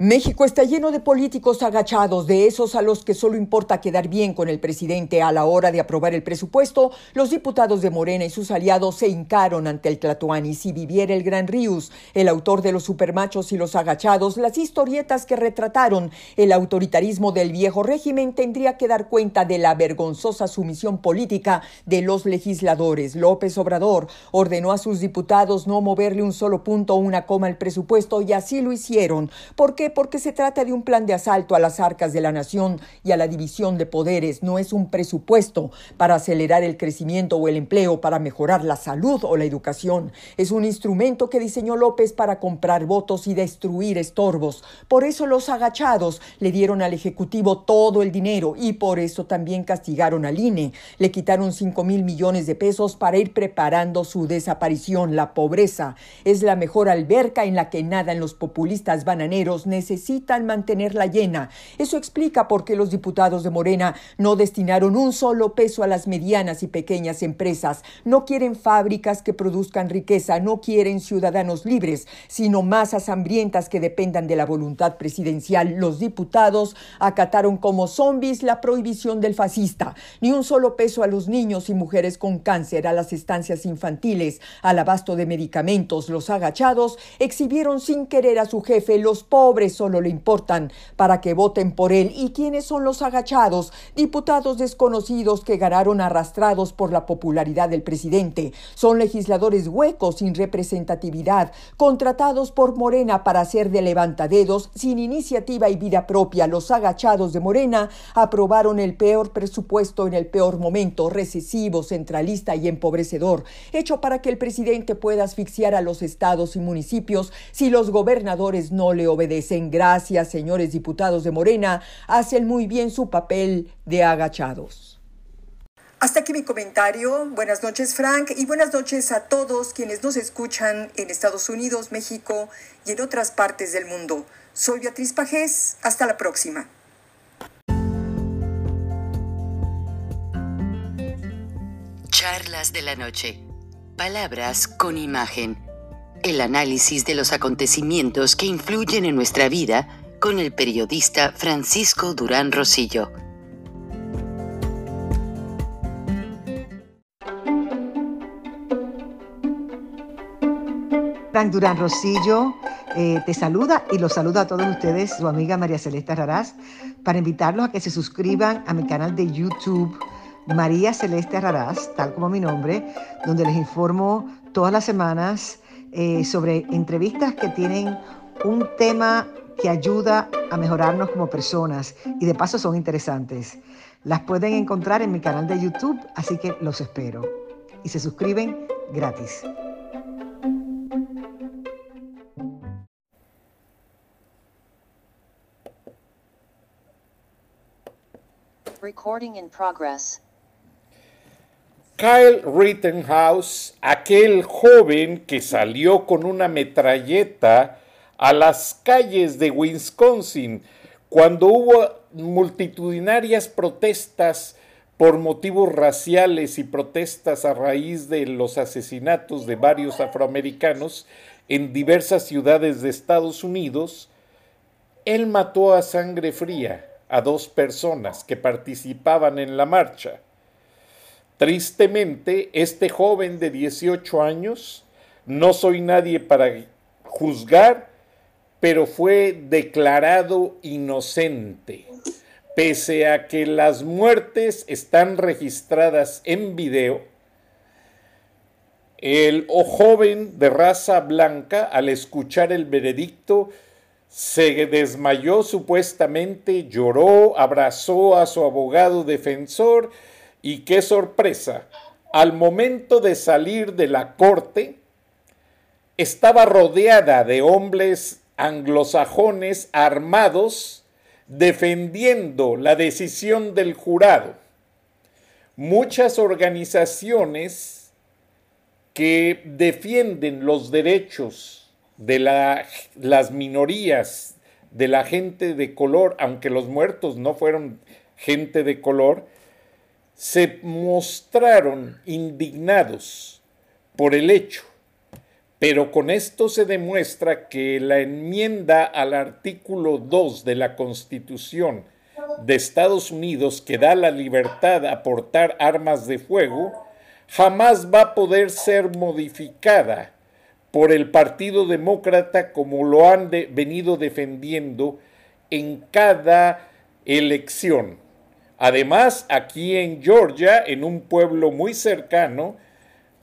México está lleno de políticos agachados, de esos a los que solo importa quedar bien con el presidente a la hora de aprobar el presupuesto. Los diputados de Morena y sus aliados se hincaron ante el Tlatuani. Si viviera el Gran Ríos, el autor de los supermachos y los agachados, las historietas que retrataron el autoritarismo del viejo régimen, tendría que dar cuenta de la vergonzosa sumisión política de los legisladores. López Obrador ordenó a sus diputados no moverle un solo punto o una coma al presupuesto y así lo hicieron. ¿Por Porque se trata de un plan de asalto a las arcas de la nación y a la división de poderes. No es un presupuesto para acelerar el crecimiento o el empleo, para mejorar la salud o la educación. Es un instrumento que diseñó López para comprar votos y destruir estorbos. Por eso los agachados le dieron al Ejecutivo todo el dinero y por eso también castigaron al INE. Le quitaron 5 mil millones de pesos para ir preparando su desaparición. La pobreza es la mejor alberca en la que nadan los populistas bananeros necesitan mantenerla llena. Eso explica por qué los diputados de Morena no destinaron un solo peso a las medianas y pequeñas empresas. No quieren fábricas que produzcan riqueza, no quieren ciudadanos libres, sino masas hambrientas que dependan de la voluntad presidencial. Los diputados acataron como zombies la prohibición del fascista. Ni un solo peso a los niños y mujeres con cáncer, a las estancias infantiles, al abasto de medicamentos. Los agachados exhibieron sin querer a su jefe los pobres solo le importan para que voten por él. ¿Y quiénes son los agachados? Diputados desconocidos que ganaron arrastrados por la popularidad del presidente. Son legisladores huecos sin representatividad, contratados por Morena para hacer de levantadedos sin iniciativa y vida propia. Los agachados de Morena aprobaron el peor presupuesto en el peor momento, recesivo, centralista y empobrecedor, hecho para que el presidente pueda asfixiar a los estados y municipios si los gobernadores no le obedecen gracias, señores diputados de Morena, hacen muy bien su papel de agachados. Hasta aquí mi comentario. Buenas noches, Frank, y buenas noches a todos quienes nos escuchan en Estados Unidos, México y en otras partes del mundo. Soy Beatriz Pajés. Hasta la próxima. Charlas de la noche. Palabras con imagen el análisis de los acontecimientos que influyen en nuestra vida con el periodista Francisco Durán Rosillo. Frank Durán Rosillo eh, te saluda y los saluda a todos ustedes, su amiga María Celeste Raraz, para invitarlos a que se suscriban a mi canal de YouTube María Celeste Raraz, tal como mi nombre, donde les informo todas las semanas eh, sobre entrevistas que tienen un tema que ayuda a mejorarnos como personas y de paso son interesantes. Las pueden encontrar en mi canal de YouTube, así que los espero. Y se suscriben gratis. Recording in progress. Kyle Rittenhouse, aquel joven que salió con una metralleta a las calles de Wisconsin cuando hubo multitudinarias protestas por motivos raciales y protestas a raíz de los asesinatos de varios afroamericanos en diversas ciudades de Estados Unidos, él mató a sangre fría a dos personas que participaban en la marcha. Tristemente, este joven de 18 años, no soy nadie para juzgar, pero fue declarado inocente, pese a que las muertes están registradas en video. El joven de raza blanca, al escuchar el veredicto, se desmayó supuestamente, lloró, abrazó a su abogado defensor y qué sorpresa, al momento de salir de la corte, estaba rodeada de hombres anglosajones armados defendiendo la decisión del jurado. Muchas organizaciones que defienden los derechos de las minorías, de la gente de color, aunque los muertos no fueron gente de color, se mostraron indignados por el hecho pero con esto se demuestra que la enmienda al artículo 2 de la Constitución de Estados Unidos que da la libertad a portar armas de fuego jamás va a poder ser modificada por el Partido Demócrata como lo han venido defendiendo en cada elección. Además, aquí en Georgia, en un pueblo muy cercano,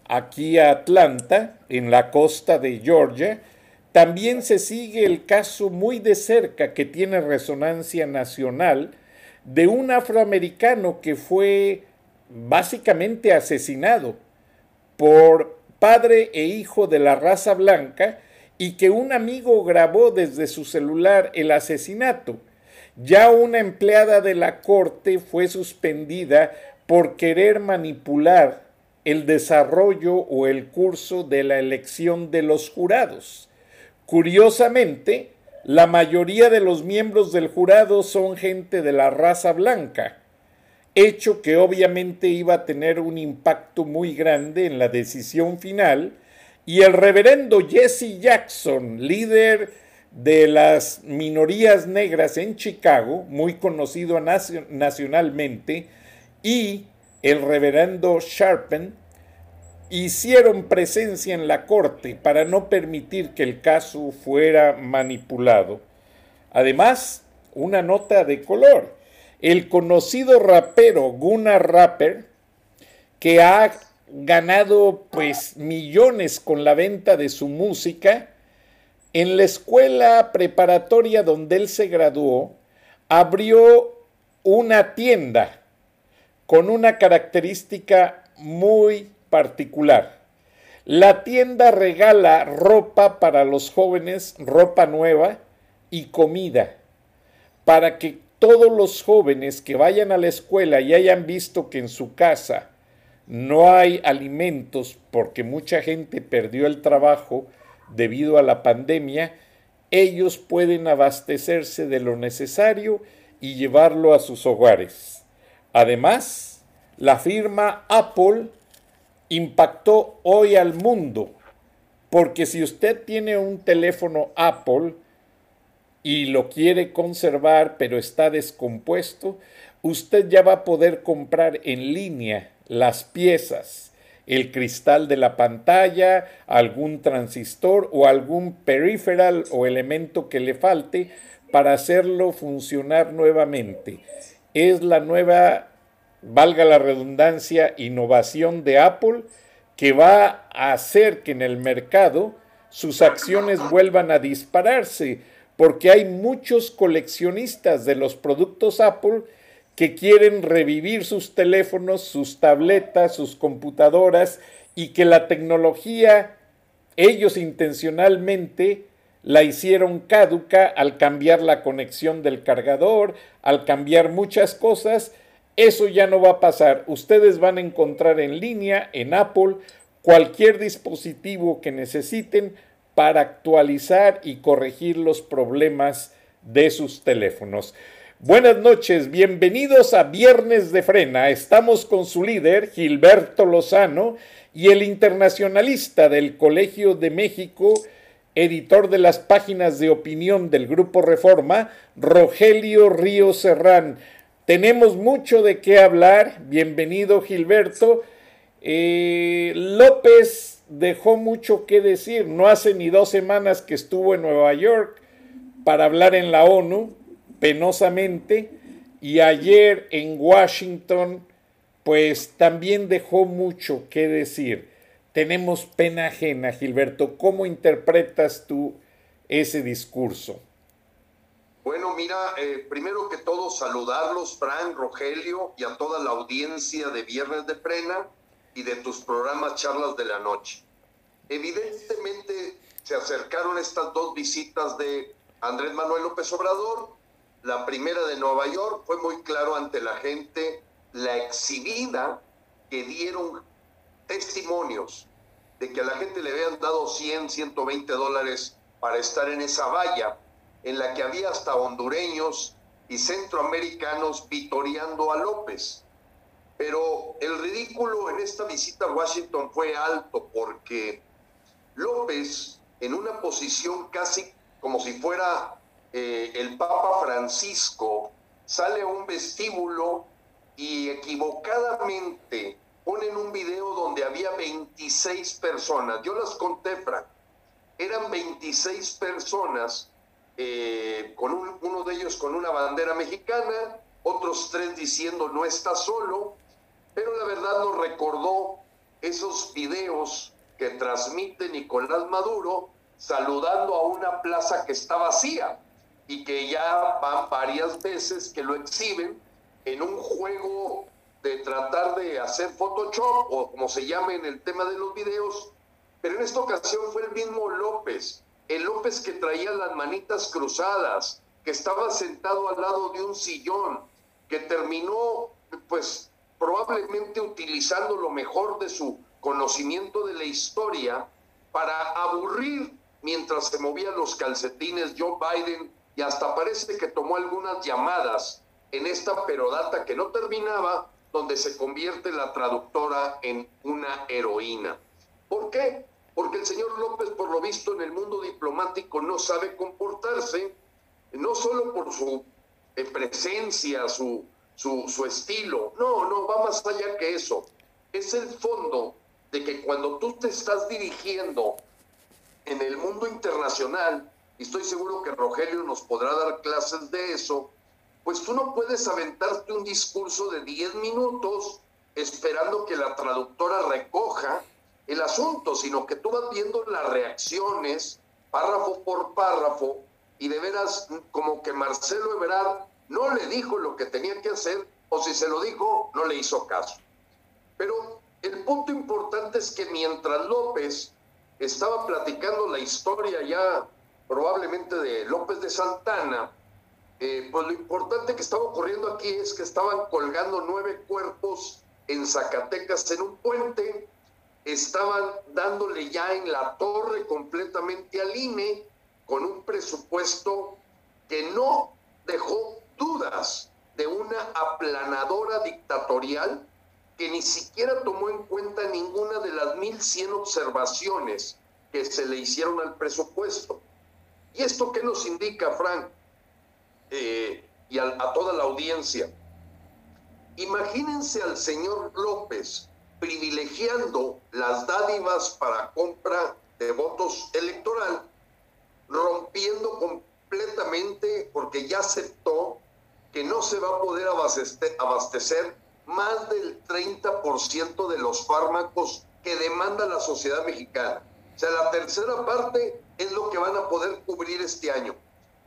aquí a Atlanta, en la costa de Georgia, también se sigue el caso muy de cerca que tiene resonancia nacional de un afroamericano que fue básicamente asesinado por padre e hijo de la raza blanca y que un amigo grabó desde su celular el asesinato. Ya una empleada de la corte fue suspendida por querer manipular el desarrollo o el curso de la elección de los jurados. Curiosamente, la mayoría de los miembros del jurado son gente de la raza blanca, hecho que obviamente iba a tener un impacto muy grande en la decisión final, y el reverendo Jesse Jackson, líder de las minorías negras en Chicago, muy conocido nacionalmente, y el reverendo Sharpen hicieron presencia en la corte para no permitir que el caso fuera manipulado. Además, una nota de color. El conocido rapero Gunnar Rapper, que ha ganado pues millones con la venta de su música, en la escuela preparatoria donde él se graduó, abrió una tienda con una característica muy particular. La tienda regala ropa para los jóvenes, ropa nueva y comida, para que todos los jóvenes que vayan a la escuela y hayan visto que en su casa no hay alimentos porque mucha gente perdió el trabajo debido a la pandemia, ellos pueden abastecerse de lo necesario y llevarlo a sus hogares. Además, la firma Apple impactó hoy al mundo, porque si usted tiene un teléfono Apple y lo quiere conservar pero está descompuesto, usted ya va a poder comprar en línea las piezas, el cristal de la pantalla, algún transistor o algún peripheral o elemento que le falte para hacerlo funcionar nuevamente. Es la nueva, valga la redundancia, innovación de Apple que va a hacer que en el mercado sus acciones vuelvan a dispararse, porque hay muchos coleccionistas de los productos Apple que quieren revivir sus teléfonos, sus tabletas, sus computadoras y que la tecnología ellos intencionalmente la hicieron caduca al cambiar la conexión del cargador, al cambiar muchas cosas. Eso ya no va a pasar. Ustedes van a encontrar en línea, en Apple, cualquier dispositivo que necesiten para actualizar y corregir los problemas de sus teléfonos. Buenas noches, bienvenidos a Viernes de Frena. Estamos con su líder, Gilberto Lozano, y el internacionalista del Colegio de México, editor de las páginas de opinión del Grupo Reforma, Rogelio Río Serrán. Tenemos mucho de qué hablar. Bienvenido, Gilberto. Eh, López dejó mucho que decir. No hace ni dos semanas que estuvo en Nueva York para hablar en la ONU penosamente y ayer en Washington pues también dejó mucho que decir. Tenemos pena ajena, Gilberto. ¿Cómo interpretas tú ese discurso? Bueno, mira, eh, primero que todo saludarlos, Frank, Rogelio y a toda la audiencia de Viernes de Prena y de tus programas Charlas de la Noche. Evidentemente se acercaron estas dos visitas de Andrés Manuel López Obrador, la primera de Nueva York, fue muy claro ante la gente la exhibida que dieron testimonios de que a la gente le habían dado 100, 120 dólares para estar en esa valla, en la que había hasta hondureños y centroamericanos vitoreando a López. Pero el ridículo en esta visita a Washington fue alto porque López, en una posición casi como si fuera eh, el Papa Francisco, sale a un vestíbulo y equivocadamente ponen un video donde había 26 personas. Yo las conté, Frank. Eran 26 personas, eh, con uno de ellos con una bandera mexicana, otros tres diciendo no está solo, pero la verdad nos recordó esos videos que transmite Nicolás Maduro saludando a una plaza que está vacía y que ya van varias veces que lo exhiben en un juego de tratar de hacer Photoshop o como se llame en el tema de los videos, pero en esta ocasión fue el mismo López, el López que traía las manitas cruzadas, que estaba sentado al lado de un sillón, que terminó pues probablemente utilizando lo mejor de su conocimiento de la historia para aburrir mientras se movían los calcetines Joe Biden y hasta parece que tomó algunas llamadas en esta perodata que no terminaba, donde se convierte la traductora en una heroína. ¿Por qué? Porque el señor López, por lo visto, en el mundo diplomático no sabe comportarse, no solo por su eh, presencia, su, su, su estilo, no, no, va más allá que eso. Es el fondo de que cuando tú te estás dirigiendo en el mundo internacional, y estoy seguro que Rogelio nos podrá dar clases de eso, pues tú no puedes aventarte un discurso de 10 minutos esperando que la traductora recoja el asunto, sino que tú vas viendo las reacciones párrafo por párrafo y de veras como que Marcelo Ebrard no le dijo lo que tenía que hacer o si se lo dijo no le hizo caso. Pero el punto importante es que mientras López estaba platicando la historia ya probablemente de López de Santana, eh, pues lo importante que estaba ocurriendo aquí es que estaban colgando nueve cuerpos en Zacatecas en un puente, estaban dándole ya en la torre completamente al INE con un presupuesto que no dejó dudas de una aplanadora dictatorial que ni siquiera tomó en cuenta ninguna de las 1.100 observaciones que se le hicieron al presupuesto. ¿Y esto qué nos indica, Frank? Eh, y a, toda la audiencia. Imagínense al señor López privilegiando las dádivas para compra de votos electoral, rompiendo completamente, porque ya aceptó que no se va a poder abastecer más del 30% de los fármacos que demanda la sociedad mexicana. O sea, la tercera parte es lo que van a poder cubrir este año.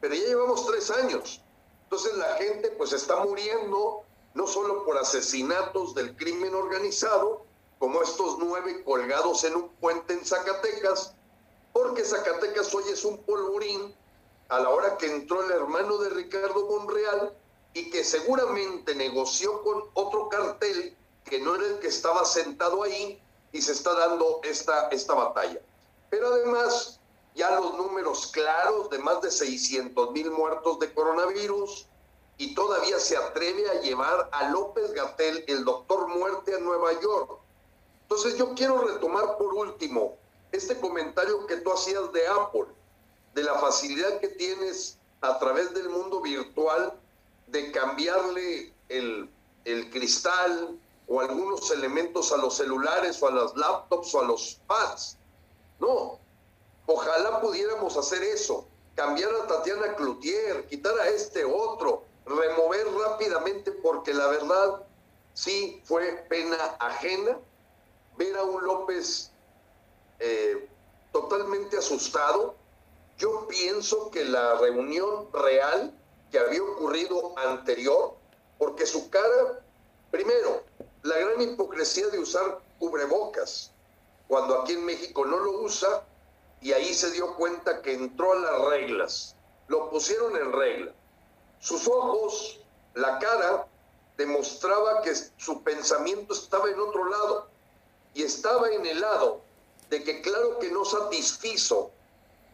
Pero ya llevamos tres años. Entonces la gente pues está muriendo no solo por asesinatos del crimen organizado, como estos nueve colgados en un puente en Zacatecas, porque Zacatecas hoy es un polvorín a la hora que entró el hermano de Ricardo Monreal y que seguramente negoció con otro cartel que no era el que estaba sentado ahí y se está dando esta, esta batalla. Pero además, ya los números claros de más de 600 mil muertos de coronavirus y todavía se atreve a llevar a López Gatel, el doctor muerte, a Nueva York. Entonces yo quiero retomar por último este comentario que tú hacías de Apple, de la facilidad que tienes a través del mundo virtual de cambiarle el, el cristal o algunos elementos a los celulares o a las laptops o a los pads. No, ojalá pudiéramos hacer eso, cambiar a Tatiana Cloutier, quitar a este otro, remover rápidamente, porque la verdad sí fue pena ajena ver a un López eh, totalmente asustado. Yo pienso que la reunión real que había ocurrido anterior, porque su cara, primero, la gran hipocresía de usar cubrebocas, cuando aquí en México no lo usa, y ahí se dio cuenta que entró a las reglas, lo pusieron en regla. Sus ojos, la cara, demostraba que su pensamiento estaba en otro lado y estaba en el lado de que claro que no satisfizo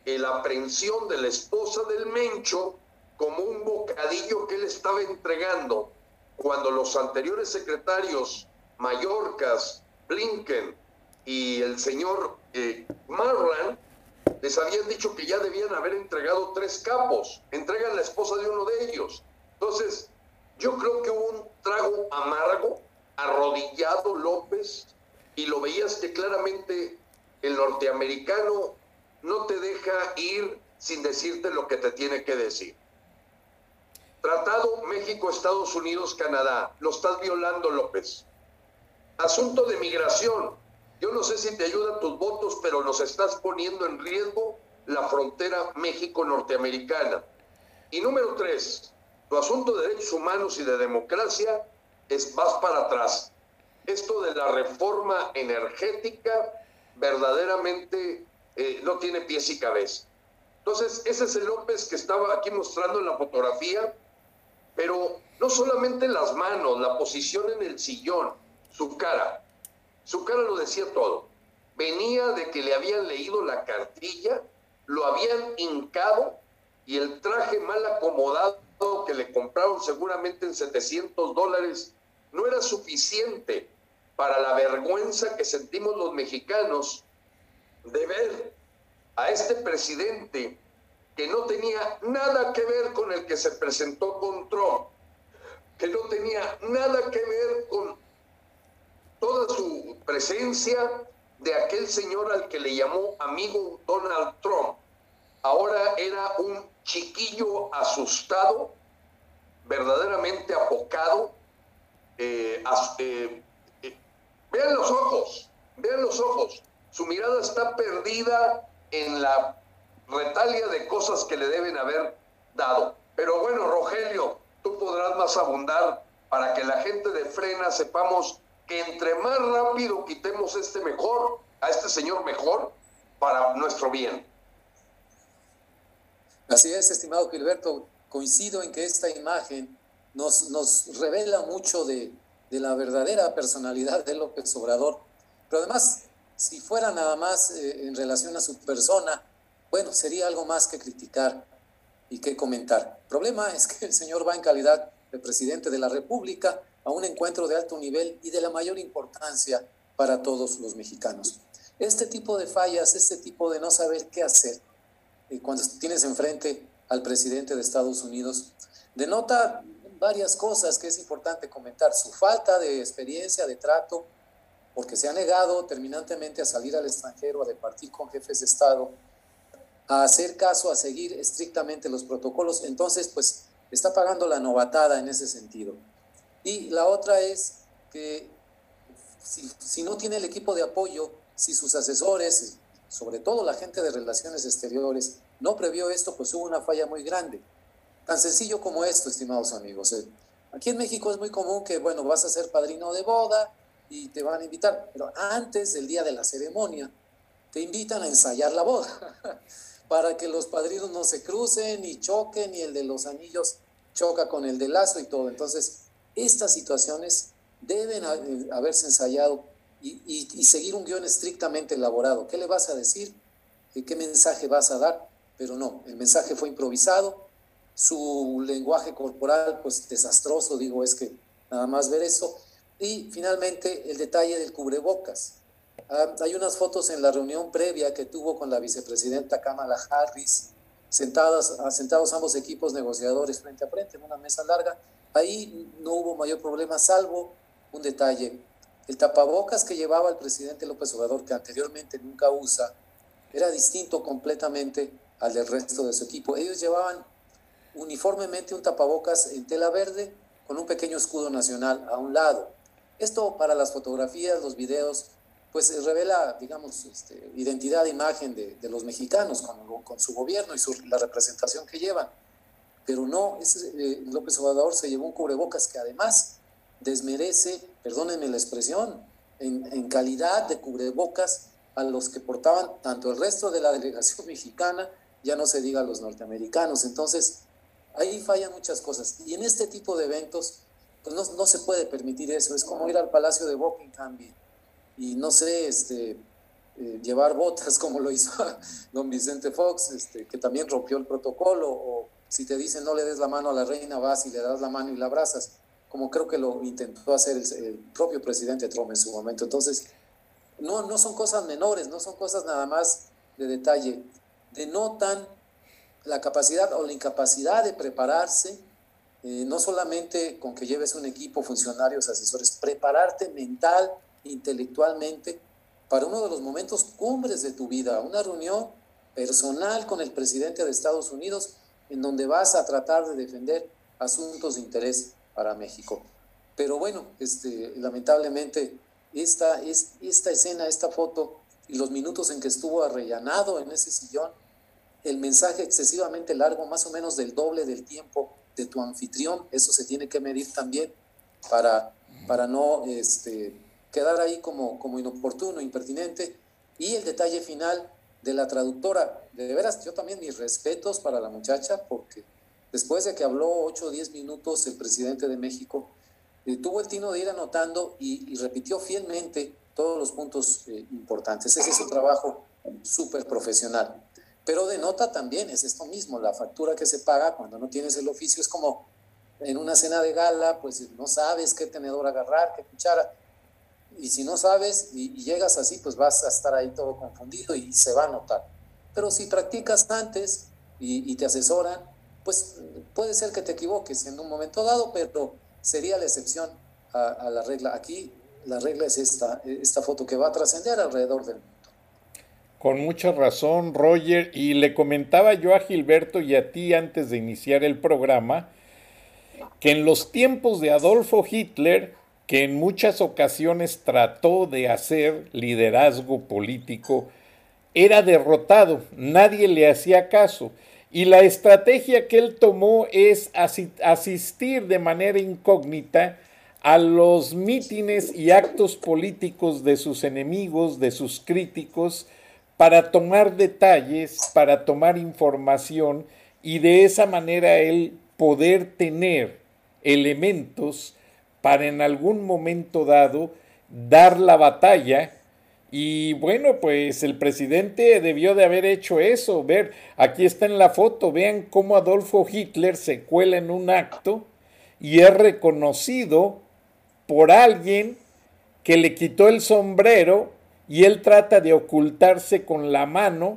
la aprehensión de la esposa del Mencho como un bocadillo que él estaba entregando cuando los anteriores secretarios Mallorcas, Blinken y el señor eh, les habían dicho que ya debían haber entregado tres capos, entregan la esposa de uno de ellos. Entonces, yo creo que hubo un trago amargo, arrodillado López, y lo veías que claramente el norteamericano no te deja ir sin decirte lo que te tiene que decir. Tratado México, Estados Unidos, Canadá. Lo estás violando, López. Asunto de migración. Yo no sé si te ayudan tus votos, pero nos estás poniendo en riesgo la frontera México-Norteamericana. Y número tres, tu asunto de derechos humanos y de democracia es más para atrás. Esto de la reforma energética verdaderamente eh, no tiene pies y cabeza. Entonces, ese es el López que estaba aquí mostrando en la fotografía, pero no solamente las manos, la posición en el sillón, su cara. Su cara lo decía todo. Venía de que le habían leído la cartilla, lo habían hincado y el traje mal acomodado que le compraron seguramente en 700 dólares no era suficiente para la vergüenza que sentimos los mexicanos de ver a este presidente que no tenía nada que ver con el que se presentó con Trump, que no tenía nada que ver con toda su presencia de aquel señor al que le llamó amigo Donald Trump. Ahora era un chiquillo asustado, verdaderamente apocado. Eh, eh, eh, vean los ojos, vean los ojos. Su mirada está perdida en la retalia de cosas que le deben haber dado. Pero bueno, Rogelio, tú podrás más abundar para que la gente de Frena sepamos que entre más rápido quitemos este mejor, a este señor mejor, para nuestro bien. Así es, estimado Gilberto, coincido en que esta imagen nos, nos revela mucho de, de la verdadera personalidad de López Obrador, pero además si fuera nada más eh, en relación a su persona, bueno, sería algo más que criticar y que comentar. El problema es que el señor va en calidad de presidente de la República a un encuentro de alto nivel y de la mayor importancia para todos los mexicanos. Este tipo de fallas, este tipo de no saber qué hacer eh, cuando tienes enfrente al presidente de Estados Unidos, denota varias cosas que es importante comentar. Su falta de experiencia, de trato, porque se ha negado terminantemente a salir al extranjero, a departir con jefes de Estado, a hacer caso, a seguir estrictamente los protocolos. Entonces, pues está pagando la novatada en ese sentido. Y la otra es que si, no tiene el equipo de apoyo, si sus asesores, sobre todo la gente de relaciones exteriores, no previó esto, pues hubo una falla muy grande. Tan sencillo como esto, estimados amigos. Eh, aquí en México es muy común que, bueno, vas a ser padrino de boda, y te van a invitar, pero antes del día de la ceremonia te invitan a ensayar la boda para que los padrinos no se crucen y choquen y el de los anillos choca con el de lazo y todo. Entonces, estas situaciones deben eh, haberse ensayado y, seguir un guion estrictamente elaborado. ¿Qué le vas a decir? ¿Qué mensaje vas a dar? Pero no, el mensaje fue improvisado, su lenguaje corporal, pues desastroso, digo, es que nada más ver eso. Y finalmente el detalle del cubrebocas. Ah, hay unas fotos en la reunión previa que tuvo con la vicepresidenta Kamala Harris, sentadas, sentados ambos equipos negociadores frente a frente en una mesa larga. Ahí no hubo mayor problema, salvo un detalle. El tapabocas que llevaba el presidente López Obrador, que anteriormente nunca usa, era distinto completamente al del resto de su equipo. Ellos llevaban uniformemente un tapabocas en tela verde con un pequeño escudo nacional a un lado. Esto para las fotografías, los videos, pues revela, digamos, este, identidad, imagen de, de los mexicanos con, con, su gobierno y su, la representación que llevan. Pero no, ese, eh, López Obrador se llevó un cubrebocas que además desmerece, perdónenme la expresión, en, en calidad de cubrebocas a los que portaban tanto el resto de la delegación mexicana, ya no se diga a los norteamericanos. Entonces, ahí fallan muchas cosas. Y en este tipo de eventos, pues no, no se puede permitir eso. Es como ir al Palacio de Buckingham y, no sé, este, eh, llevar botas como lo hizo don Vicente Fox, este, que también rompió el protocolo, o si te dicen no le des la mano a la reina, vas y le das la mano y la abrazas, como creo que lo intentó hacer el, propio presidente Trump en su momento. Entonces, no, no son cosas menores, no son cosas nada más de detalle, denotan la capacidad o la incapacidad de prepararse, eh, no solamente con que lleves un equipo, funcionarios, asesores, prepararte mental, intelectualmente, para uno de los momentos cumbres de tu vida, una reunión personal con el presidente de Estados Unidos en donde vas a tratar de defender asuntos de interés para México. Pero bueno, este, lamentablemente esta, es, esta escena, esta foto y los minutos en que estuvo arrellanado en ese sillón, el mensaje excesivamente largo, más o menos del doble del tiempo de tu anfitrión, eso se tiene que medir también para, para no este, quedar ahí como, como inoportuno, impertinente. Y el detalle final de la traductora, de veras, yo también mis respetos para la muchacha, porque después de que habló 8 o 10 minutos el presidente de México, eh, tuvo el tino de ir anotando y, repitió fielmente todos los puntos eh, importantes. Ese es su trabajo súper profesional. Pero denota también, es esto mismo, la factura que se paga cuando no tienes el oficio es como en una cena de gala, pues no sabes qué tenedor agarrar, qué cuchara y si no sabes y, llegas así, pues vas a estar ahí todo confundido y se va a notar. Pero si practicas antes y, te asesoran, pues puede ser que te equivoques en un momento dado, pero sería la excepción a, la regla. Aquí la regla es esta, esta foto que va a trascender alrededor del mundo. Con mucha razón, Roger, y le comentaba yo a Gilberto y a ti antes de iniciar el programa, que en los tiempos de Adolfo Hitler, que en muchas ocasiones trató de hacer liderazgo político, era derrotado, nadie le hacía caso. Y la estrategia que él tomó es asistir de manera incógnita a los mítines y actos políticos de sus enemigos, de sus críticos, para tomar detalles, para tomar información y de esa manera él poder tener elementos para en algún momento dado dar la batalla. Y bueno, pues el presidente debió de haber hecho eso. Ver, aquí está en la foto, vean cómo Adolfo Hitler se cuela en un acto y es reconocido por alguien que le quitó el sombrero y él trata de ocultarse con la mano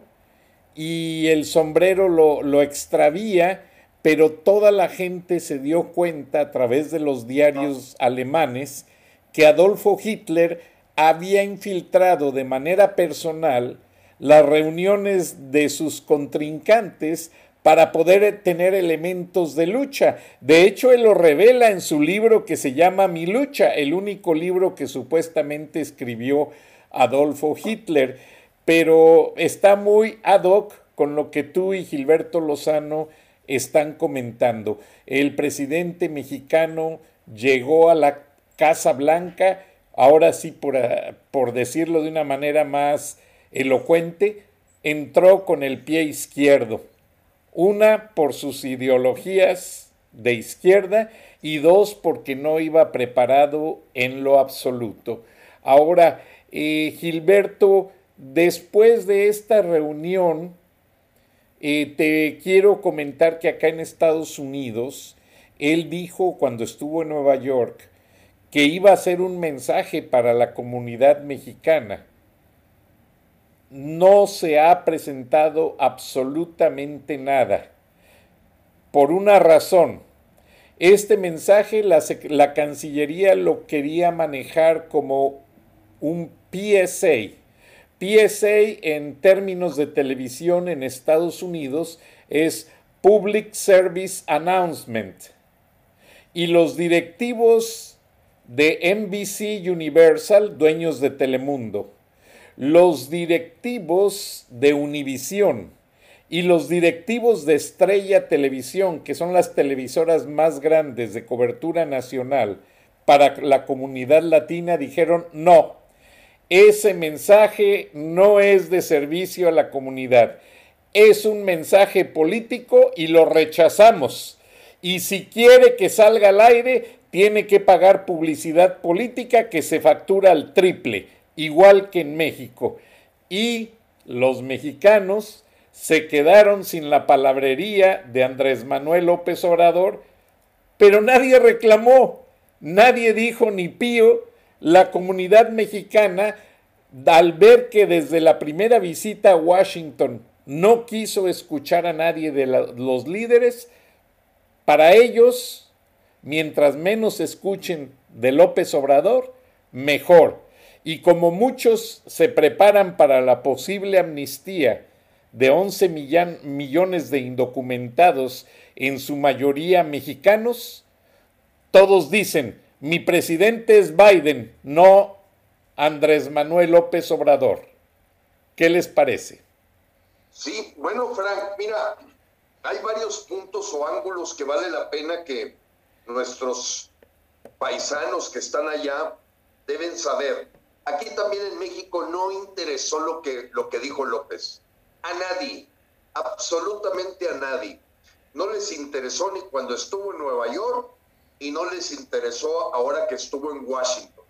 y el sombrero lo, lo extravía pero toda la gente se dio cuenta a través de los diarios alemanes que Adolfo Hitler había infiltrado de manera personal las reuniones de sus contrincantes para poder tener elementos de lucha. De hecho, él lo revela en su libro que se llama Mi lucha, el único libro que supuestamente escribió Adolfo Hitler, pero está muy ad hoc con lo que tú y Gilberto Lozano están comentando. El presidente mexicano llegó a la Casa Blanca, ahora sí por, ah, por decirlo de una manera más elocuente, entró con el pie izquierdo. Una por sus ideologías de izquierda y dos porque no iba preparado en lo absoluto. Ahora, eh, Gilberto, después de esta reunión, eh, te quiero comentar que acá en Estados Unidos, él dijo cuando estuvo en Nueva York que iba a hacer un mensaje para la comunidad mexicana. No se ha presentado absolutamente nada. Por una razón. Este mensaje la Cancillería lo quería manejar como un PSA, PSA en términos de televisión en Estados Unidos es Public Service Announcement. Y los directivos de NBC Universal, dueños de Telemundo, los directivos de Univision y los directivos de Estrella Televisión, que son las televisoras más grandes de cobertura nacional para la comunidad latina, dijeron no ese mensaje no es de servicio a la comunidad, es un mensaje político y lo rechazamos. y si quiere que salga al aire, tiene que pagar publicidad política que se factura al triple, igual que en México. Y los mexicanos se quedaron sin la palabrería de Andrés Manuel López Obrador, pero nadie reclamó, nadie dijo ni pío, la comunidad mexicana, al ver que desde la primera visita a Washington no quiso escuchar a nadie de los líderes, para ellos, mientras menos escuchen de López Obrador, mejor. Y como muchos se preparan para la posible amnistía de 11 millones de indocumentados, en su mayoría mexicanos, todos dicen, mi presidente es Biden, no Andrés Manuel López Obrador. ¿Qué les parece? Sí, bueno, Frank, mira, hay varios puntos o ángulos que vale la pena que nuestros paisanos que están allá deben saber. Aquí también en México no interesó lo que, lo que dijo López. A nadie, absolutamente a nadie. No les interesó ni cuando estuvo en Nueva York y no les interesó ahora que estuvo en Washington.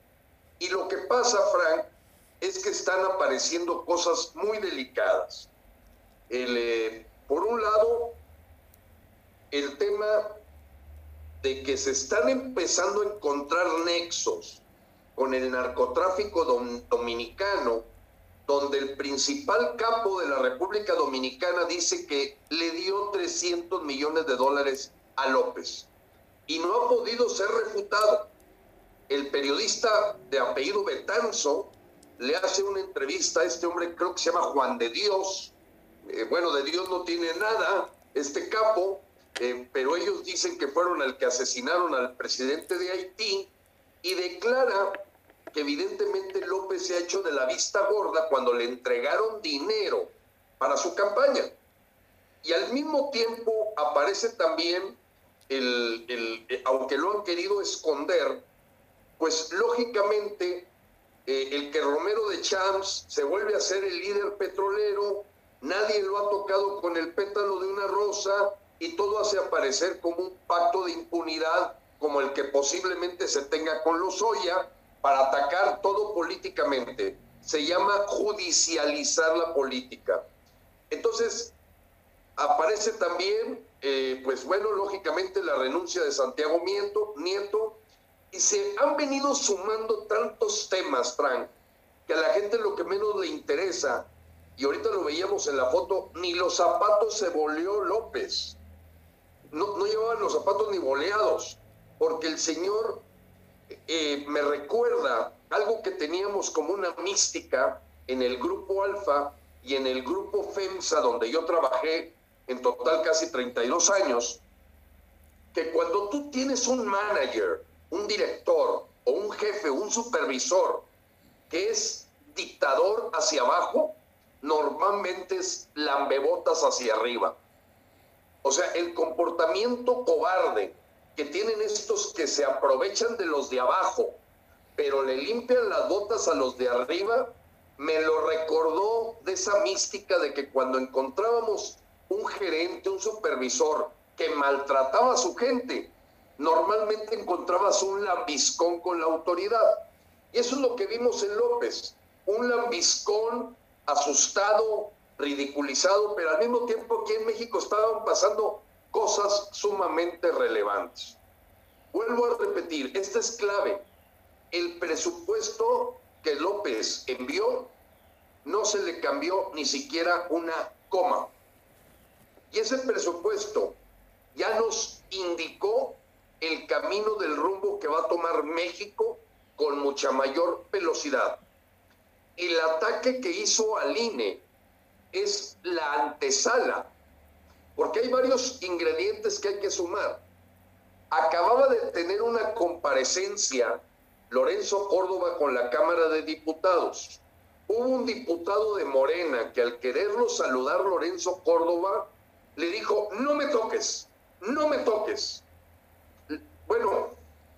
Y lo que pasa, Frank, es que están apareciendo cosas muy delicadas. Eh, por un lado, el tema de que se están empezando a encontrar nexos con el narcotráfico dominicano, donde el principal capo de la República Dominicana dice que le dio 300 millones de dólares a López y no ha podido ser refutado. El periodista de apellido Betanzo le hace una entrevista a este hombre, creo que se llama Juan de Dios. Eh, bueno, de Dios no tiene nada, este capo, eh, pero ellos dicen que fueron el que asesinaron al presidente de Haití y declara que evidentemente López se ha hecho de la vista gorda cuando le entregaron dinero para su campaña. Y al mismo tiempo aparece también, el, eh, aunque lo han querido esconder, pues lógicamente eh, el que Romero de Champs se vuelve a ser el líder petrolero, nadie lo ha tocado con el pétalo de una rosa, y todo hace aparecer como un pacto de impunidad como el que posiblemente se tenga con los Oya para atacar todo políticamente. Se llama judicializar la política. Entonces, aparece también, eh, pues bueno, lógicamente la renuncia de Santiago Nieto, y se han venido sumando tantos temas, Frank, que a la gente lo que menos le interesa, y ahorita lo veíamos en la foto, ni los zapatos se volvió López. No, llevaban los zapatos ni boleados, porque el Señor eh, me recuerda algo que teníamos como una mística en el grupo Alfa y en el grupo FEMSA, donde yo trabajé en total casi 32 años, que cuando tú tienes un manager, un director o un jefe, un supervisor que es dictador hacia abajo, normalmente es lambebotas hacia arriba. O sea, el comportamiento cobarde que tienen estos que se aprovechan de los de abajo, pero le limpian las botas a los de arriba, me lo recordó de esa mística de que cuando encontrábamos un gerente, un supervisor que maltrataba a su gente, normalmente encontrabas un lambiscón con la autoridad. Y eso es lo que vimos en López, un lambiscón asustado, ridiculizado, pero al mismo tiempo aquí en México estaban pasando cosas sumamente relevantes. Vuelvo a repetir, esta es clave. El presupuesto que López envió no se le cambió ni siquiera una coma. Y ese presupuesto ya nos indicó el camino del rumbo que va a tomar México con mucha mayor velocidad. El ataque que hizo al INE es la antesala, porque hay varios ingredientes que hay que sumar. Acababa de tener una comparecencia Lorenzo Córdoba con la Cámara de Diputados. Hubo un diputado de Morena que al quererlo saludar Lorenzo Córdoba le dijo, no me toques, no me toques. Bueno,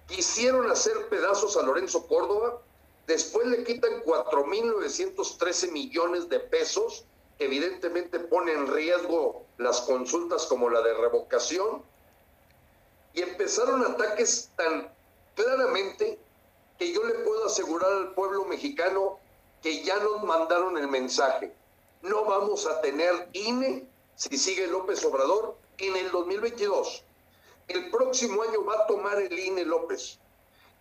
quisieron hacer pedazos a Lorenzo Córdoba, después le quitan 4.913 millones de pesos evidentemente pone en riesgo las consultas como la de revocación Y empezaron ataques tan claramente que yo le puedo asegurar al pueblo mexicano que ya nos mandaron el mensaje. No vamos a tener INE si sigue López Obrador en el 2022. El próximo año va a tomar el INE López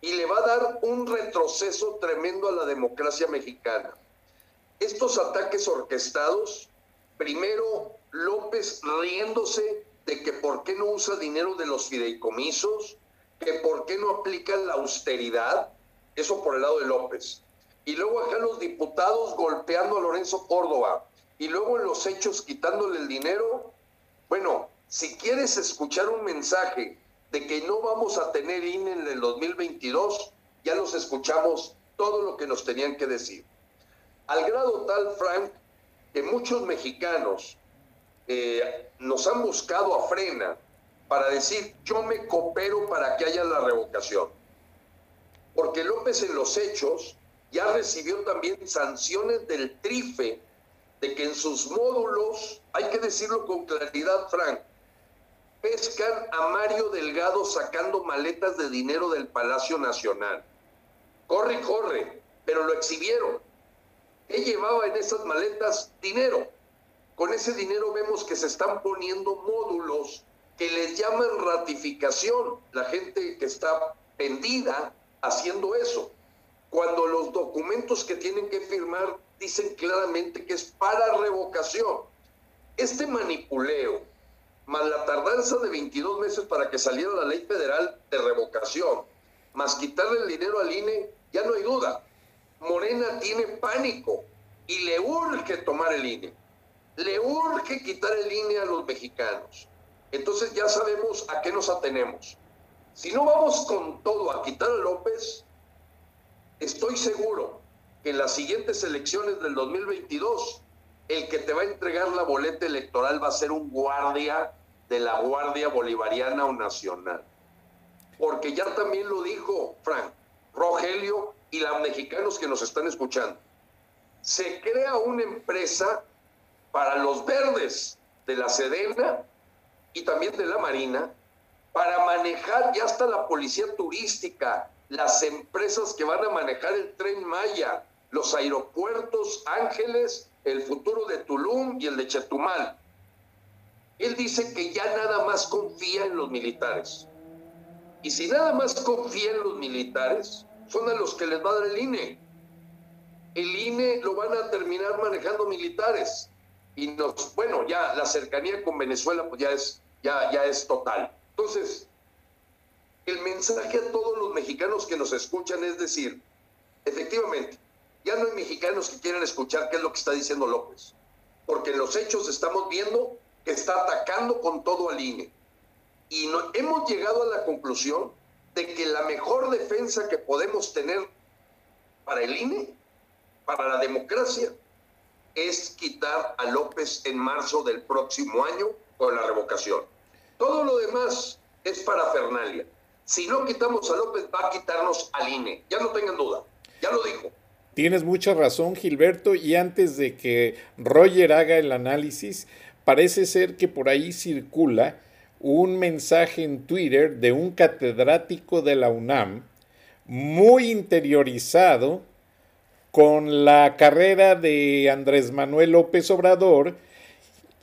y le va a dar un retroceso tremendo a la democracia mexicana. Estos ataques orquestados, primero López riéndose de que por qué no usa dinero de los fideicomisos, que por qué no aplica la austeridad, eso por el lado de López. Y luego acá los diputados golpeando a Lorenzo Córdoba, y luego en los hechos quitándole el dinero. Bueno, si quieres escuchar un mensaje de que no vamos a tener INE en el 2022, ya los escuchamos todo lo que nos tenían que decir. Al grado tal, Frank, que muchos mexicanos eh, nos han buscado a frena para decir, yo me coopero para que haya la revocación. Porque López en los hechos ya recibió también sanciones del TRIFE de que en sus módulos, hay que decirlo con claridad, Frank, pescan a Mario Delgado sacando maletas de dinero del Palacio Nacional. Corre corre, pero lo exhibieron. Él llevaba en esas maletas dinero. Con ese dinero vemos que se están poniendo módulos que les llaman ratificación. La gente que está pendida haciendo eso. Cuando los documentos que tienen que firmar dicen claramente que es para revocación. Este manipuleo, más la tardanza de 22 meses para que saliera la ley federal de revocación, más quitarle el dinero al INE, ya no hay duda. Morena tiene pánico y le urge tomar el INE. Le urge quitar el INE a los mexicanos. Entonces ya sabemos a qué nos atenemos. Si no vamos con todo a quitar a López, estoy seguro que en las siguientes elecciones del 2022, el que te va a entregar la boleta electoral va a ser un guardia de la Guardia Bolivariana o Nacional. Porque ya también lo dijo Frank, Rogelio y los mexicanos que nos están escuchando. Se crea una empresa para los verdes de la Sedena y también de la Marina para manejar ya hasta la policía turística, las empresas que van a manejar el tren Maya, los aeropuertos Ángeles, el futuro de Tulum y el de Chetumal. Él dice que ya nada más confía en los militares. Y si nada más confía en los militares, son a los que les va a dar el INE. El INE lo van a terminar manejando militares. Y nos, bueno, ya la cercanía con Venezuela pues ya es, ya, ya es total. Entonces, el mensaje a todos los mexicanos que nos escuchan es decir, efectivamente, ya no hay mexicanos que quieran escuchar qué es lo que está diciendo López, porque en los hechos estamos viendo que está atacando con todo al INE. Y hemos llegado a la conclusión de que la mejor defensa que podemos tener para el INE, para la democracia, es quitar a López en marzo del próximo año con la revocación. Todo lo demás es para Fernalia. Si no quitamos a López, va a quitarnos al INE. Ya no tengan duda. Ya lo dijo. Tienes mucha razón, Gilberto, y antes de que Roger haga el análisis, parece ser que por ahí circula un mensaje en Twitter de un catedrático de la UNAM muy interiorizado con la carrera de Andrés Manuel López Obrador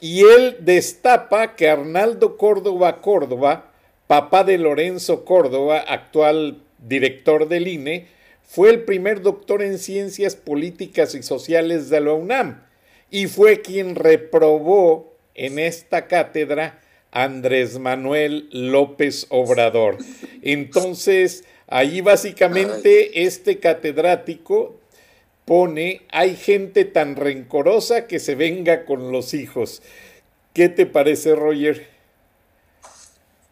y él destapa que Arnaldo Córdoba Córdoba, papá de Lorenzo Córdoba, actual director del INE, fue el primer doctor en ciencias políticas y sociales de la UNAM y fue quien reprobó en esta cátedra Andrés Manuel López Obrador. Entonces, ahí básicamente este catedrático pone, hay gente tan rencorosa que se venga con los hijos. ¿Qué te parece, Roger?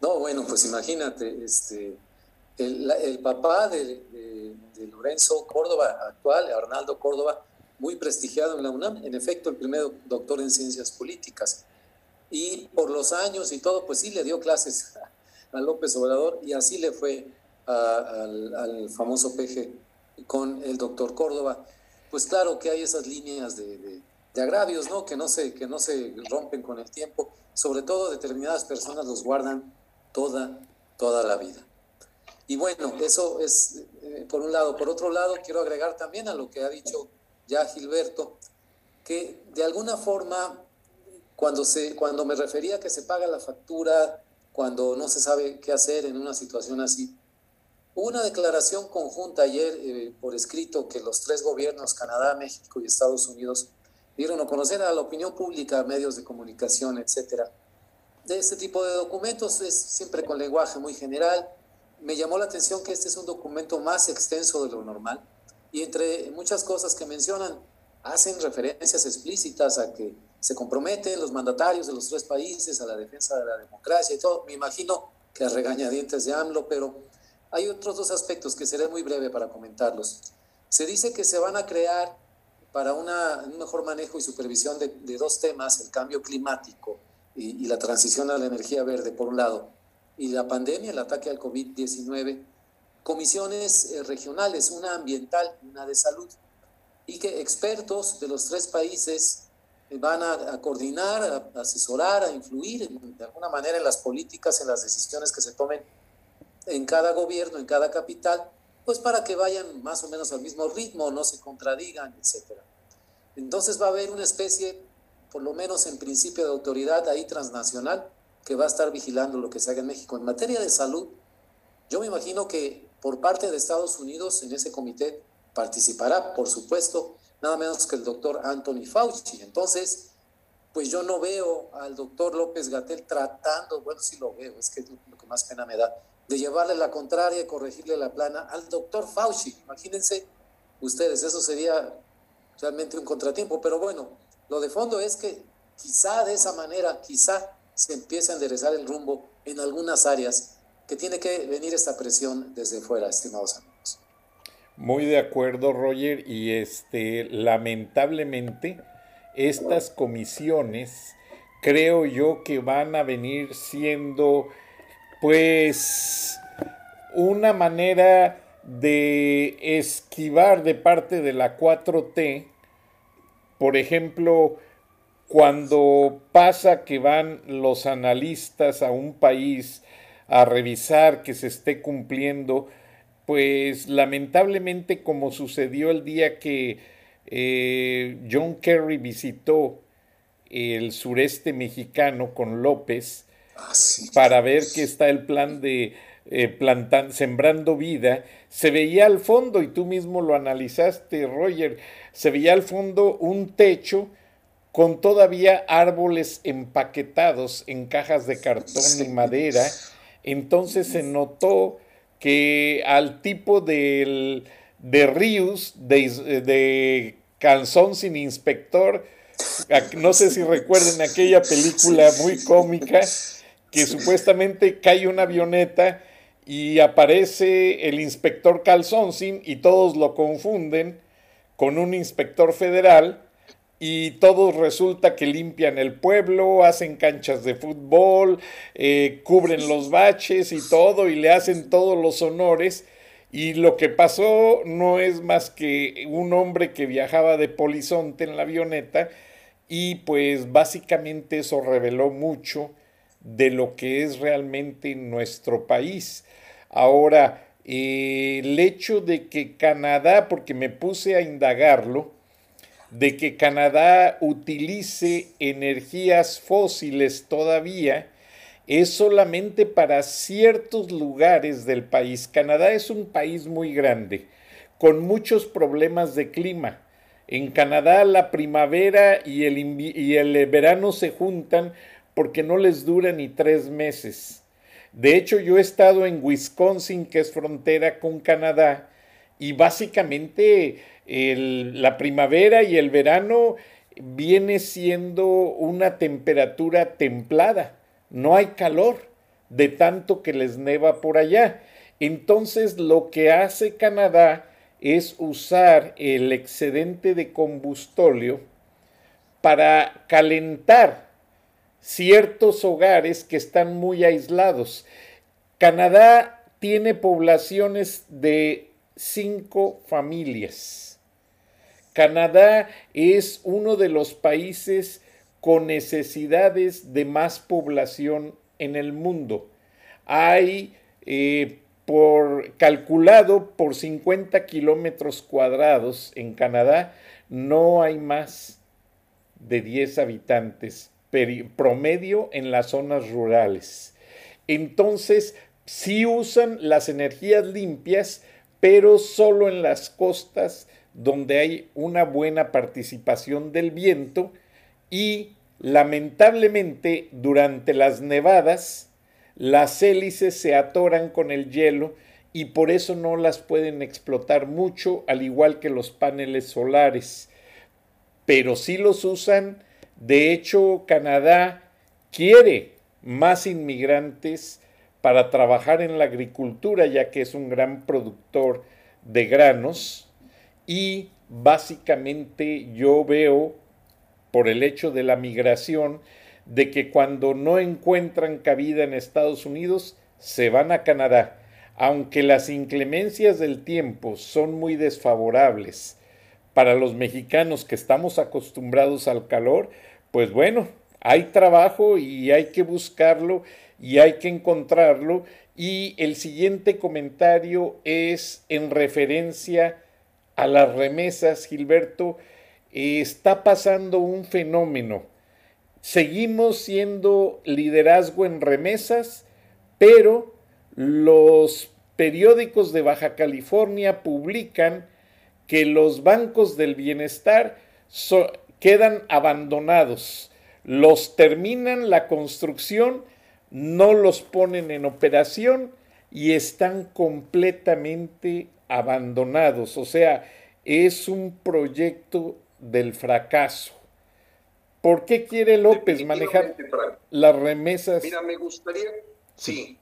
No, bueno, pues imagínate, este, el, papá de, Lorenzo Córdoba, actual, Arnaldo Córdoba, muy prestigiado en la UNAM, en efecto, el primer doctor en ciencias políticas. Y por los años y todo, pues sí le dio clases a López Obrador y así le fue al, famoso peje con el doctor Córdoba. Pues claro que hay esas líneas de, de, agravios, ¿no? Que no, se, que no se rompen con el tiempo. Sobre todo determinadas personas los guardan toda toda la vida. Y bueno, eso es eh, por un lado. Por otro lado, quiero agregar también a lo que ha dicho ya Gilberto, que de alguna forma, cuando, se, cuando me refería a que se paga la factura, cuando no se sabe qué hacer en una situación así, hubo una declaración conjunta ayer eh, por escrito que los tres gobiernos, Canadá, México y Estados Unidos, dieron a conocer a la opinión pública, medios de comunicación, etcétera. De este tipo de documentos es siempre con lenguaje muy general, me llamó la atención que este es un documento más extenso de lo normal y entre muchas cosas que mencionan, hacen referencias explícitas a que se comprometen los mandatarios de los tres países a la defensa de la democracia y todo. Me imagino que a regañadientes de AMLO, pero hay otros dos aspectos que seré muy breve para comentarlos. Se dice que se van a crear para un mejor manejo y supervisión de, dos temas, el cambio climático y la transición a la energía verde, por un lado, y la pandemia, el ataque al COVID-19, comisiones eh, regionales, una ambiental una de salud, y que expertos de los tres países eh, van a, coordinar, a, asesorar, a influir de alguna manera en las políticas, en las decisiones que se tomen en cada gobierno, en cada capital, pues para que vayan más o menos al mismo ritmo, no se contradigan, etc. Entonces va a haber una especie, por lo menos en principio de autoridad ahí transnacional, que va a estar vigilando lo que se haga en México. En materia de salud, yo me imagino que por parte de Estados Unidos en ese comité participará, por supuesto, nada menos que el doctor Anthony Fauci. Entonces, pues yo no veo al doctor López Gatel tratando, bueno, sí lo veo, es que es lo que más pena me da, de llevarle la contraria y corregirle la plana al doctor Fauci. Imagínense ustedes, eso sería realmente un contratiempo, pero bueno, lo de fondo es que quizá de esa manera, quizá se empiece a enderezar el rumbo en algunas áreas que tiene que venir esta presión desde fuera, estimados amigos. Muy de acuerdo, Roger, y este lamentablemente estas comisiones creo yo que van a venir siendo pues una manera de esquivar de parte de la 4T, por ejemplo, cuando pasa que van los analistas a un país a revisar que se esté cumpliendo, pues lamentablemente como sucedió el día que eh, John Kerry visitó el sureste mexicano con López ah, para ver que está el plan de eh, sembrando vida, se veía al fondo, y tú mismo lo analizaste, Roger, se veía al fondo un techo con todavía árboles empaquetados en cajas de cartón y madera. Entonces se notó que al tipo de Rius, de, de sin inspector, no sé si recuerden aquella película muy cómica, que supuestamente cae una avioneta y aparece el inspector Calzón sin y todos lo confunden con un inspector federal y todos resulta que limpian el pueblo, hacen canchas de fútbol, eh, cubren los baches y todo, y le hacen todos los honores. Y lo que pasó no es más que un hombre que viajaba de polizonte en la avioneta y pues básicamente eso reveló mucho de lo que es realmente nuestro país. Ahora, eh, el hecho de que Canadá, porque me puse a indagarlo, de que Canadá utilice energías fósiles todavía es solamente para ciertos lugares del país. Canadá es un país muy grande, con muchos problemas de clima. En Canadá la primavera y el, y el verano se juntan porque no les dura ni tres meses. De hecho, yo he estado en Wisconsin, que es frontera con Canadá, y básicamente la primavera y el verano viene siendo una temperatura templada, no hay calor de tanto que les neva por allá. Entonces lo que hace Canadá es usar el excedente de combustóleo para calentar ciertos hogares que están muy aislados. Canadá tiene poblaciones de cinco familias Canadá es uno de los países con necesidades de más población en el mundo. Hay eh, por calculado por 50 kilómetros cuadrados en Canadá, no hay más de 10 habitantes promedio en las zonas rurales. Entonces, sí usan las energías limpias, pero solo en las costas donde hay una buena participación del viento y lamentablemente durante las nevadas las hélices se atoran con el hielo y por eso no las pueden explotar mucho, al igual que los paneles solares. Pero sí los usan. De hecho, Canadá quiere más inmigrantes para trabajar en la agricultura, ya que es un gran productor de granos. Y básicamente yo veo, por el hecho de la migración, de que cuando no encuentran cabida en Estados Unidos, se van a Canadá. Aunque las inclemencias del tiempo son muy desfavorables para los mexicanos que estamos acostumbrados al calor, pues bueno, hay trabajo y hay que buscarlo y hay que encontrarlo. Y el siguiente comentario es en referencia a las remesas, Gilberto. está pasando un fenómeno Seguimos siendo liderazgo en remesas, pero los periódicos de Baja California publican que los bancos del bienestar quedan abandonados. Los terminan la construcción, no los ponen en operación y están completamente abandonados. O sea, es un proyecto del fracaso. ¿Por qué quiere López manejar las remesas? Mira, me gustaría, sí,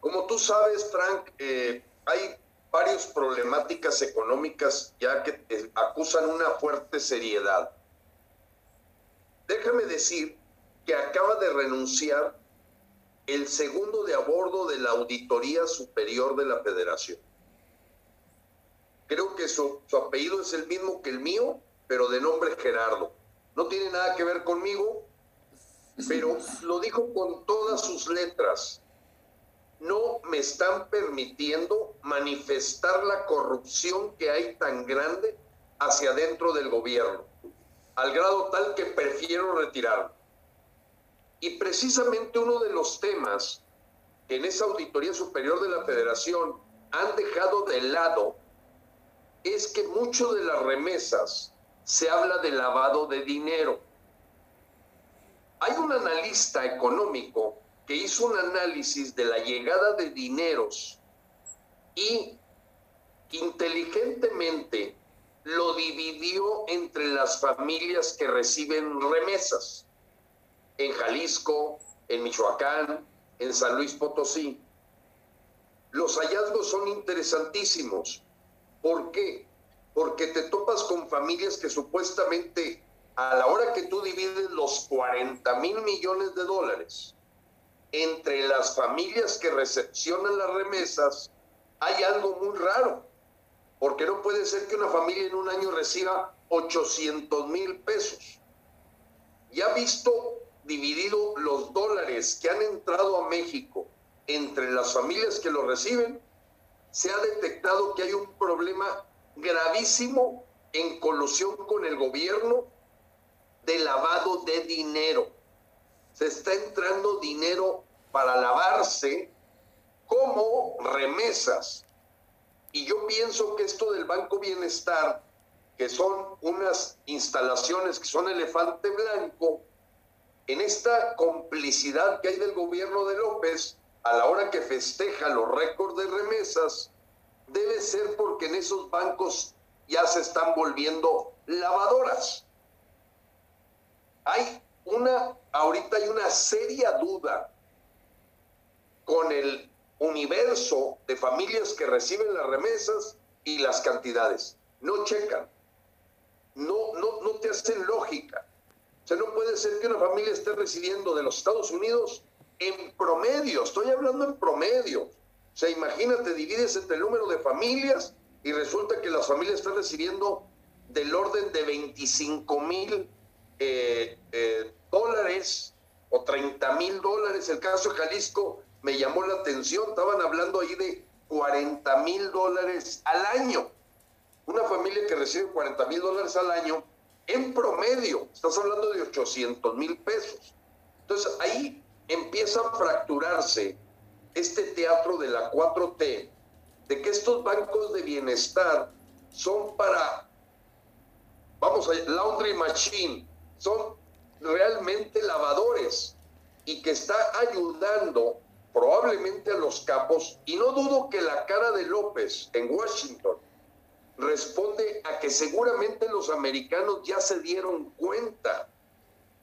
como tú sabes, Frank, eh, hay varias problemáticas económicas ya que acusan una fuerte seriedad. Déjame decir que acaba de renunciar el segundo de a bordo de la Auditoría Superior de la Federación. Creo que su apellido es el mismo que el mío, pero de nombre Gerardo no tiene nada que ver conmigo, pero lo dijo con todas sus letras. No me están permitiendo manifestar la corrupción que hay tan grande hacia dentro del gobierno, al grado tal que prefiero retirarme. Y precisamente uno de los temas que en esa Auditoría Superior de la Federación han dejado de lado es que mucho de las remesas se habla de lavado de dinero. Hay un analista económico que hizo un análisis de la llegada de dineros y inteligentemente lo dividió entre las familias que reciben remesas en Jalisco, en Michoacán, en San Luis Potosí. Los hallazgos son interesantísimos. ¿Por qué? porque te topas con familias que supuestamente a la hora que tú divides los 40 mil millones de dólares entre las familias que recepcionan las remesas, hay algo muy raro, porque no puede ser que una familia en un año reciba 800 mil pesos. Y ha visto dividido los dólares que han entrado a México entre las familias que lo reciben, se ha detectado que hay un problema gravísimo en colusión con el gobierno de lavado de dinero. Se está entrando dinero para lavarse como remesas. Y yo pienso que esto del Banco Bienestar, que son unas instalaciones que son elefante blanco, en esta complicidad que hay del gobierno de López, a la hora que festeja los récords de remesas, debe ser porque en esos bancos ya se están volviendo lavadoras. Hay una, ahorita hay una seria duda con el universo de familias que reciben las remesas y las cantidades. No checan. No, no, no te hacen lógica. O sea, no puede ser que una familia esté recibiendo de los Estados Unidos en promedio, estoy hablando en promedio, o sea, imagínate, divides entre el número de familias y resulta que las familias están recibiendo del orden de 25 mil eh, eh, dólares o 30 mil dólares. El caso de Jalisco, me llamó la atención. Estaban hablando ahí de 40 mil dólares al año. Una familia que recibe 40 mil dólares al año, en promedio, estás hablando de 800 mil pesos. Entonces ahí empieza a fracturarse este teatro de la 4T, de que estos bancos de bienestar son para, vamos a laundry machine, son realmente lavadores y que está ayudando probablemente a los capos, y no dudo que la cara de López en Washington responde a que seguramente los americanos ya se dieron cuenta.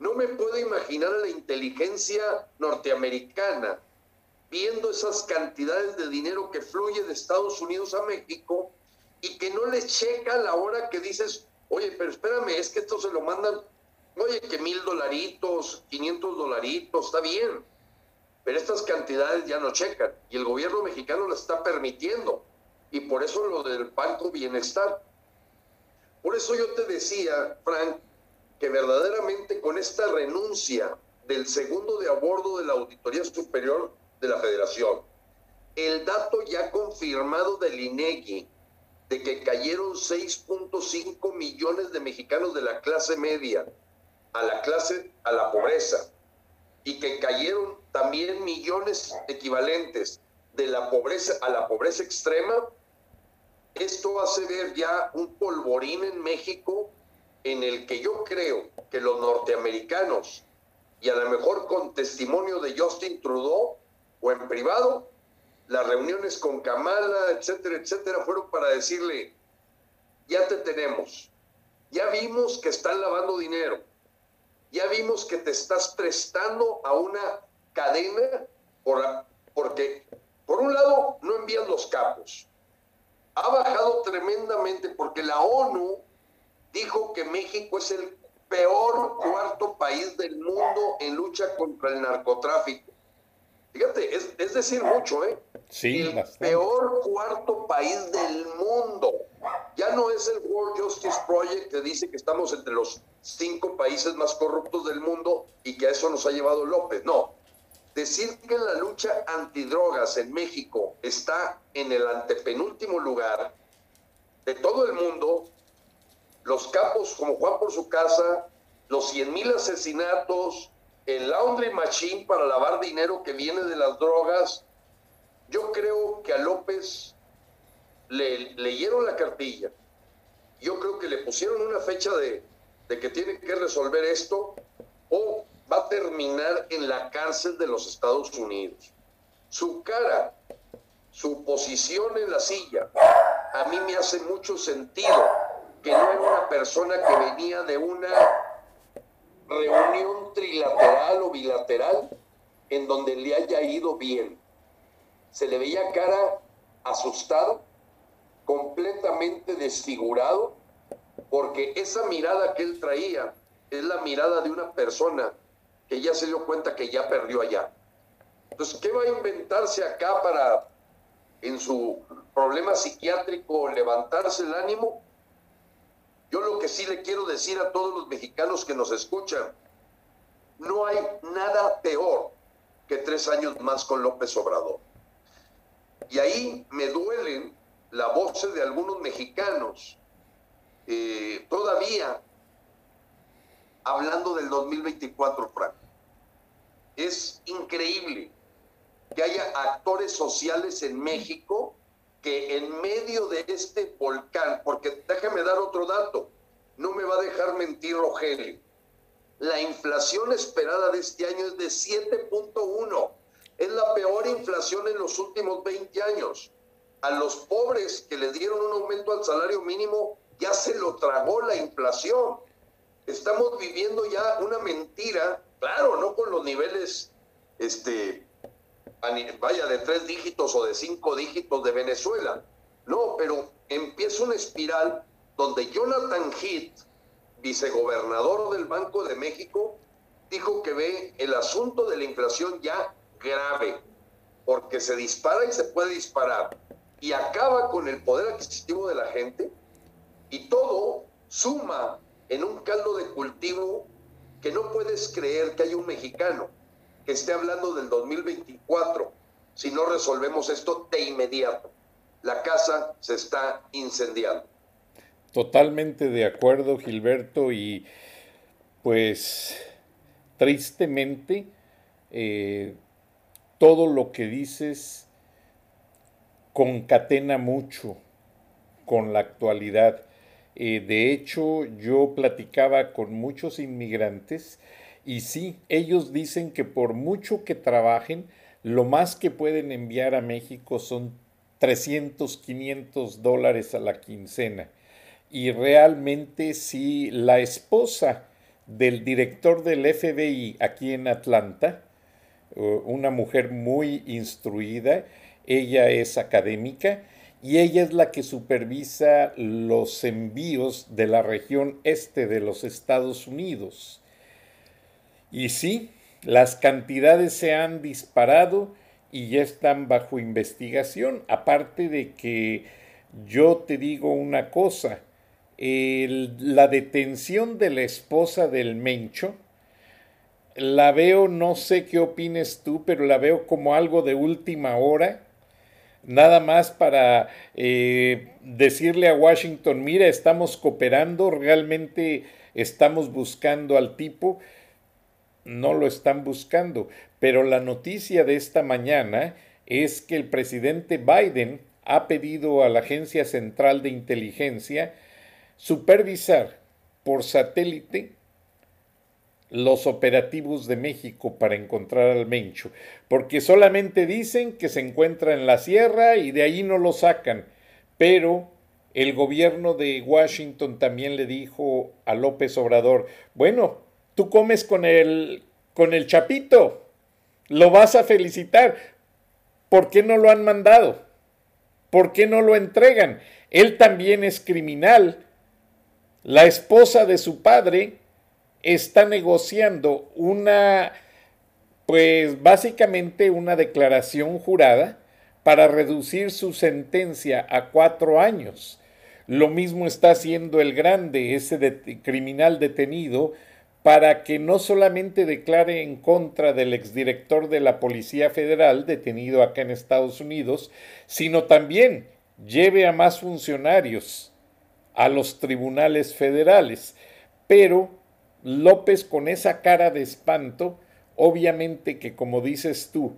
No me puedo imaginar a la inteligencia norteamericana viendo esas cantidades de dinero que fluye de Estados Unidos a México y que no les checa a la hora que dices, oye, pero espérame, es que esto se lo mandan, oye, que mil dolaritos, quinientos dolaritos, está bien, pero estas cantidades ya no checan y el gobierno mexicano las está permitiendo y por eso lo del Banco Bienestar. Por eso yo te decía, Frank, que verdaderamente con esta renuncia del segundo de a bordo de la Auditoría Superior de la Federación, el dato ya confirmado del INEGI de que cayeron 6.5 millones de mexicanos de la clase media a la clase a la pobreza y que cayeron también millones equivalentes de la pobreza a la pobreza extrema, esto hace ver ya un polvorín en México en el que yo creo que los norteamericanos, y a lo mejor con testimonio de Justin Trudeau o en privado, las reuniones con Kamala, etcétera, etcétera, fueron para decirle, ya te tenemos, ya vimos que están lavando dinero, ya vimos que te estás prestando a una cadena por, porque, por un lado, no envían los capos, ha bajado tremendamente porque la ONU dijo que México es el peor cuarto país del mundo en lucha contra el narcotráfico. Fíjate, es, decir mucho, ¿eh? Sí, el peor cuarto país del mundo. Ya no es el World Justice Project que dice que estamos entre los cinco países más corruptos del mundo y que a eso nos ha llevado López. No, Decir que la lucha antidrogas en México está en el antepenúltimo lugar de todo el mundo, los capos como Juan por su casa, los 100 mil asesinatos, el laundry machine para lavar dinero que viene de las drogas, yo creo que a López le leyeron la cartilla. Yo creo que le pusieron una fecha de, de que tiene que resolver esto o va a terminar en la cárcel de los Estados Unidos. Su cara, su posición en la silla, a mí me hace mucho sentido que no era una persona que venía de una reunión trilateral o bilateral en donde le haya ido bien. Se le veía cara asustado, completamente desfigurado, porque esa mirada que él traía es la mirada de una persona que ya se dio cuenta que ya perdió allá. Entonces, ¿qué va a inventarse acá para, en su problema psiquiátrico, levantarse el ánimo? Yo lo que sí le quiero decir a todos los mexicanos que nos escuchan, no hay nada peor que tres años más con López Obrador. Y ahí me duelen la voz de algunos mexicanos eh, todavía hablando del 2024, Frank es increíble que haya actores sociales en México que en medio de este volcán, porque déjame dar otro dato, no me va a dejar mentir Rogelio, la inflación esperada de este año es de 7.1, es la peor inflación en los últimos 20 años. A los pobres que le dieron un aumento al salario mínimo ya se lo tragó la inflación. Estamos viviendo ya una mentira Claro, no con los niveles, este, vaya, de tres dígitos o de cinco dígitos de Venezuela. No, pero empieza una espiral donde Jonathan Heath, vicegobernador del Banco de México, dijo que ve el asunto de la inflación ya grave, porque se dispara y se puede disparar, y acaba con el poder adquisitivo de la gente, y todo suma en un caldo de cultivo que no puedes creer que hay un mexicano que esté hablando del 2024 si no resolvemos esto de inmediato. La casa se está incendiando. Totalmente de acuerdo, Gilberto, y pues tristemente eh, todo lo que dices concatena mucho con la actualidad. Eh, de hecho, yo platicaba con muchos inmigrantes y sí, ellos dicen que por mucho que trabajen, lo más que pueden enviar a México son 300, 500 dólares a la quincena. Y realmente si la esposa del director del FBI aquí en Atlanta, una mujer muy instruida, ella es académica y ella es la que supervisa los envíos de la región este de los Estados Unidos. Y sí, las cantidades se han disparado y ya están bajo investigación, aparte de que yo te digo una cosa, la detención de la esposa del Mencho, la veo, no sé qué opines tú, pero la veo como algo de última hora, nada más para eh, decirle a Washington, mira, estamos cooperando, realmente estamos buscando al tipo, no lo están buscando, pero la noticia de esta mañana es que el presidente Biden ha pedido a la Agencia Central de Inteligencia supervisar por satélite los operativos de México para encontrar al Mencho, porque solamente dicen que se encuentra en la sierra y de ahí no lo sacan, pero el gobierno de Washington también le dijo a López Obrador, bueno, tú comes con el, con el chapito, lo vas a felicitar, ¿por qué no lo han mandado? ¿Por qué no lo entregan? Él también es criminal. La esposa de su padre está negociando una, pues básicamente una declaración jurada para reducir su sentencia a cuatro años. Lo mismo está haciendo el grande, ese criminal detenido, para que no solamente declare en contra del exdirector de la Policía Federal detenido acá en Estados Unidos, sino también lleve a más funcionarios a los tribunales federales. Pero López con esa cara de espanto, obviamente que como dices tú,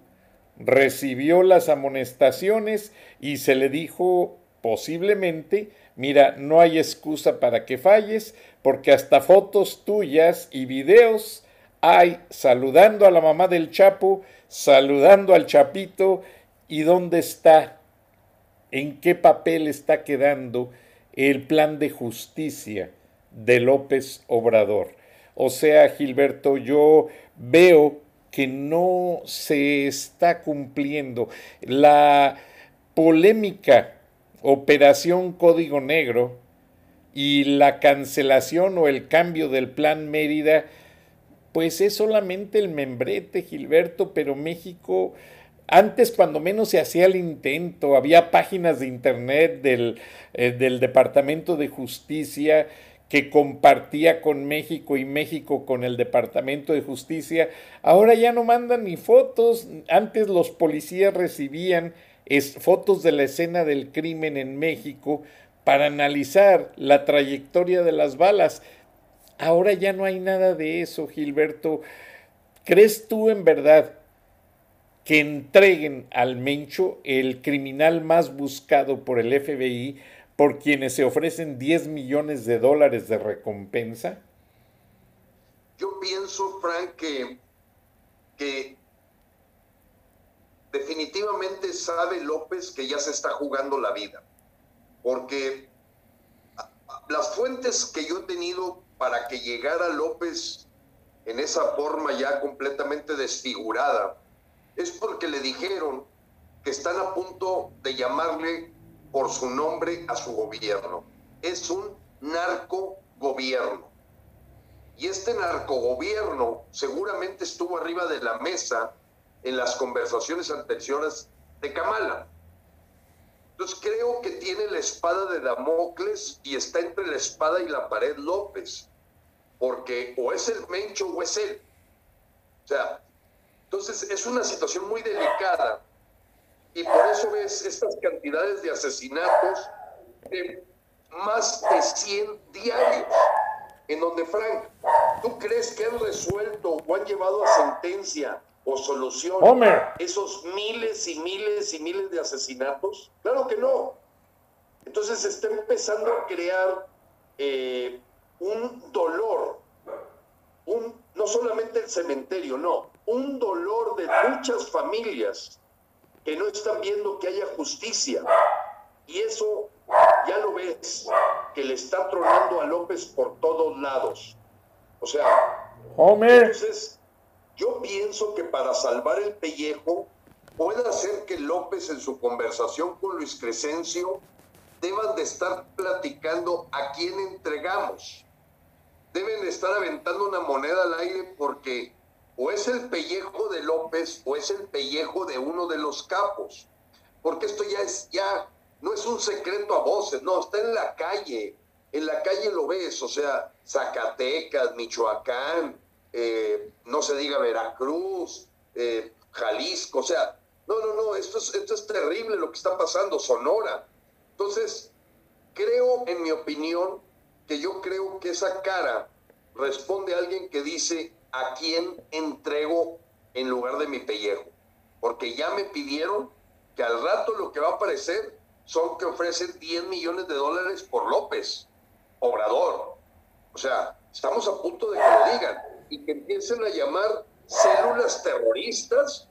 recibió las amonestaciones y se le dijo posiblemente, mira, no hay excusa para que falles, porque hasta fotos tuyas y videos hay saludando a la mamá del Chapo, saludando al Chapito, y dónde está, en qué papel está quedando el plan de justicia de López Obrador. O sea, Gilberto, yo veo que no se está cumpliendo la polémica Operación Código Negro y la cancelación o el cambio del plan Mérida, pues es solamente el membrete, Gilberto, pero México, antes cuando menos se hacía el intento, había páginas de internet del, eh, del Departamento de Justicia que compartía con México y México con el Departamento de Justicia, ahora ya no mandan ni fotos, antes los policías recibían fotos de la escena del crimen en México para analizar la trayectoria de las balas. Ahora ya no hay nada de eso, Gilberto. ¿Crees tú en verdad que entreguen al Mencho, el criminal más buscado por el FBI, por quienes se ofrecen 10 millones de dólares de recompensa? Yo pienso, Frank, que, que definitivamente sabe López que ya se está jugando la vida, porque las fuentes que yo he tenido para que llegara López en esa forma ya completamente desfigurada, es porque le dijeron que están a punto de llamarle por su nombre a su gobierno. Es un narcogobierno. Y este narcogobierno seguramente estuvo arriba de la mesa en las conversaciones anteriores de Kamala. Entonces creo que tiene la espada de Damocles y está entre la espada y la pared López, porque o es el Mencho o es él. O sea, entonces es una situación muy delicada Y por eso ves estas cantidades de asesinatos de más de 100 diarios, en donde, Frank, ¿tú crees que han resuelto o han llevado a sentencia o solución esos miles y miles y miles de asesinatos? Claro que no. Entonces se está empezando a crear eh, un dolor, un, no solamente el cementerio, no, un dolor de muchas familias que no están viendo que haya justicia. Y eso ya lo ves, que le está tronando a López por todos lados. O sea, entonces yo pienso que para salvar el pellejo puede hacer que López en su conversación con Luis Crescencio deban de estar platicando a quién entregamos. Deben de estar aventando una moneda al aire porque o es el pellejo de López o es el pellejo de uno de los capos. Porque esto ya es, ya no es un secreto a voces, no, está en la calle. En la calle lo ves, o sea, Zacatecas, Michoacán, eh, no se diga Veracruz, eh, Jalisco, o sea, no, no, no, esto es, esto es terrible lo que está pasando, Sonora. Entonces, creo, en mi opinión, que yo creo que esa cara responde a alguien que dice, a quién entrego en lugar de mi pellejo. Porque ya me pidieron que al rato lo que va a aparecer son que ofrecen 10 millones de dólares por López, Obrador. O sea, estamos a punto de que lo digan y que empiecen a llamar células terroristas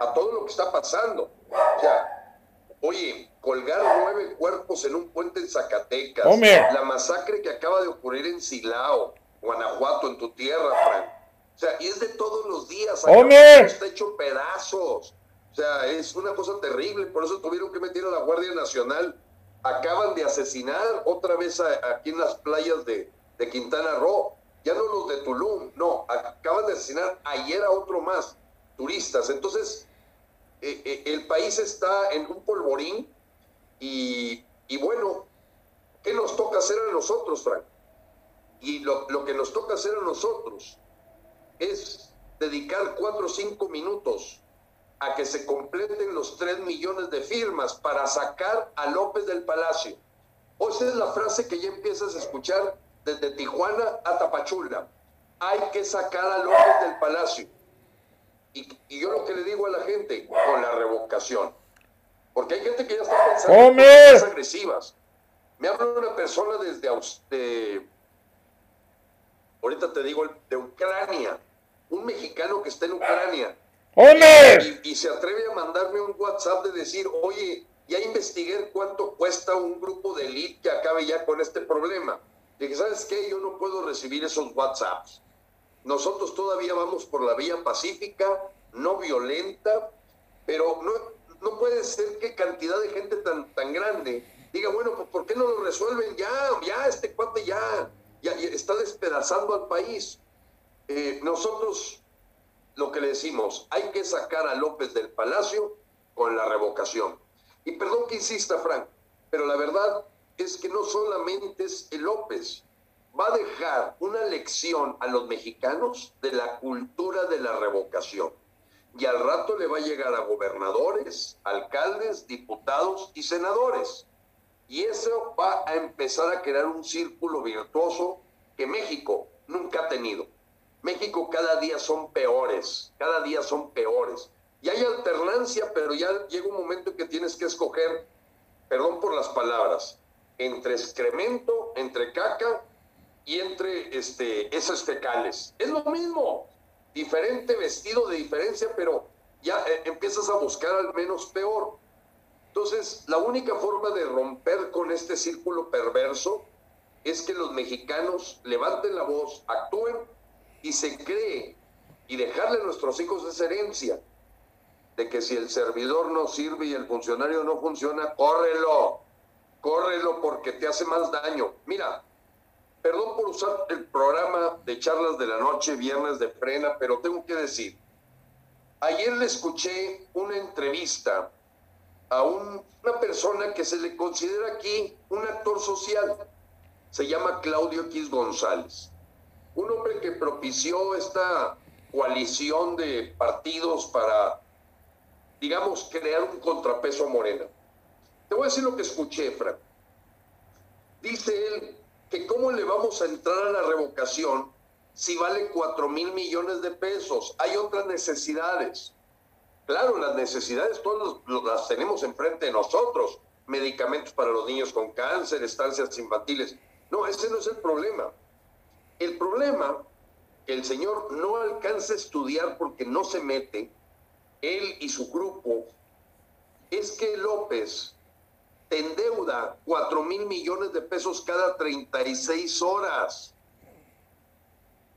a todo lo que está pasando. O sea, oye, colgar nueve cuerpos en un puente en Zacatecas, la masacre que acaba de ocurrir en Silao, Guanajuato, en tu tierra, Frank o sea, y es de todos los días. Está hecho pedazos. O sea, es una cosa terrible. Por eso tuvieron que meter a la Guardia Nacional. Acaban de asesinar otra vez aquí en las playas de, Quintana Roo. Ya no los de Tulum, no. Acaban de asesinar ayer a otro más, turistas. Entonces, eh, eh, el país está en un polvorín. Y, bueno, ¿qué nos toca hacer a nosotros, Frank? Y lo, lo que nos toca hacer a nosotros es dedicar cuatro o cinco minutos a que se completen los tres millones de firmas para sacar a López del Palacio. O esa es la frase que ya empiezas a escuchar desde Tijuana a Tapachula. Hay que sacar a López del Palacio. Y, yo lo que le digo a la gente, con la revocación. Porque hay gente que ya está pensando en cosas agresivas. Me habla una persona desde, de, ahorita te digo, de Ucrania un mexicano que está en Ucrania. Y, se atreve a mandarme un WhatsApp de decir, oye, ya investigué cuánto cuesta un grupo de elite que acabe ya con este problema. Dije, ¿sabes qué? Yo no puedo recibir esos WhatsApps. Nosotros todavía vamos por la vía pacífica, no violenta, pero no, no puede ser que cantidad de gente tan, tan grande diga, bueno, pues ¿por qué no lo resuelven ya? Ya, este cuate ya, ya está despedazando al país. Eh, nosotros lo que le decimos, hay que sacar a López del Palacio con la revocación. Y perdón que insista, Frank, pero la verdad es que no solamente es el López, va a dejar una lección a los mexicanos de la cultura de la revocación. Y al rato le va a llegar a gobernadores, alcaldes, diputados y senadores. Y eso va a empezar a crear un círculo virtuoso que México nunca ha tenido. México cada día son peores, cada día son peores. Y hay alternancia, pero ya llega un momento en que tienes que escoger, perdón por las palabras, entre excremento, entre caca y entre este, esas fecales. Es lo mismo, diferente vestido de diferencia, pero ya eh, empiezas a buscar al menos peor. Entonces, la única forma de romper con este círculo perverso es que los mexicanos levanten la voz, actúen y se cree y dejarle a nuestros hijos esa herencia de que si el servidor no sirve y el funcionario no funciona, córrelo, córrelo porque te hace más daño. Mira, perdón por usar el programa de charlas de la noche, viernes de frena, pero tengo que decir, ayer le escuché una entrevista a una persona que se le considera aquí un actor social, se llama Claudio X González un hombre que propició esta coalición de partidos para digamos, crear un contrapeso a Morena. Te voy a decir lo que escuché, Frank. Dice él que cómo le vamos a entrar a la revocación si vale 4 mil millones de pesos. Hay otras necesidades. Claro, las necesidades todas las tenemos enfrente de nosotros. Medicamentos para los niños con cáncer, estancias infantiles. No, ese no es el problema. El problema que el señor no alcanza a estudiar porque no se mete, él y su grupo, es que López te endeuda 4 mil millones de pesos cada 36 horas.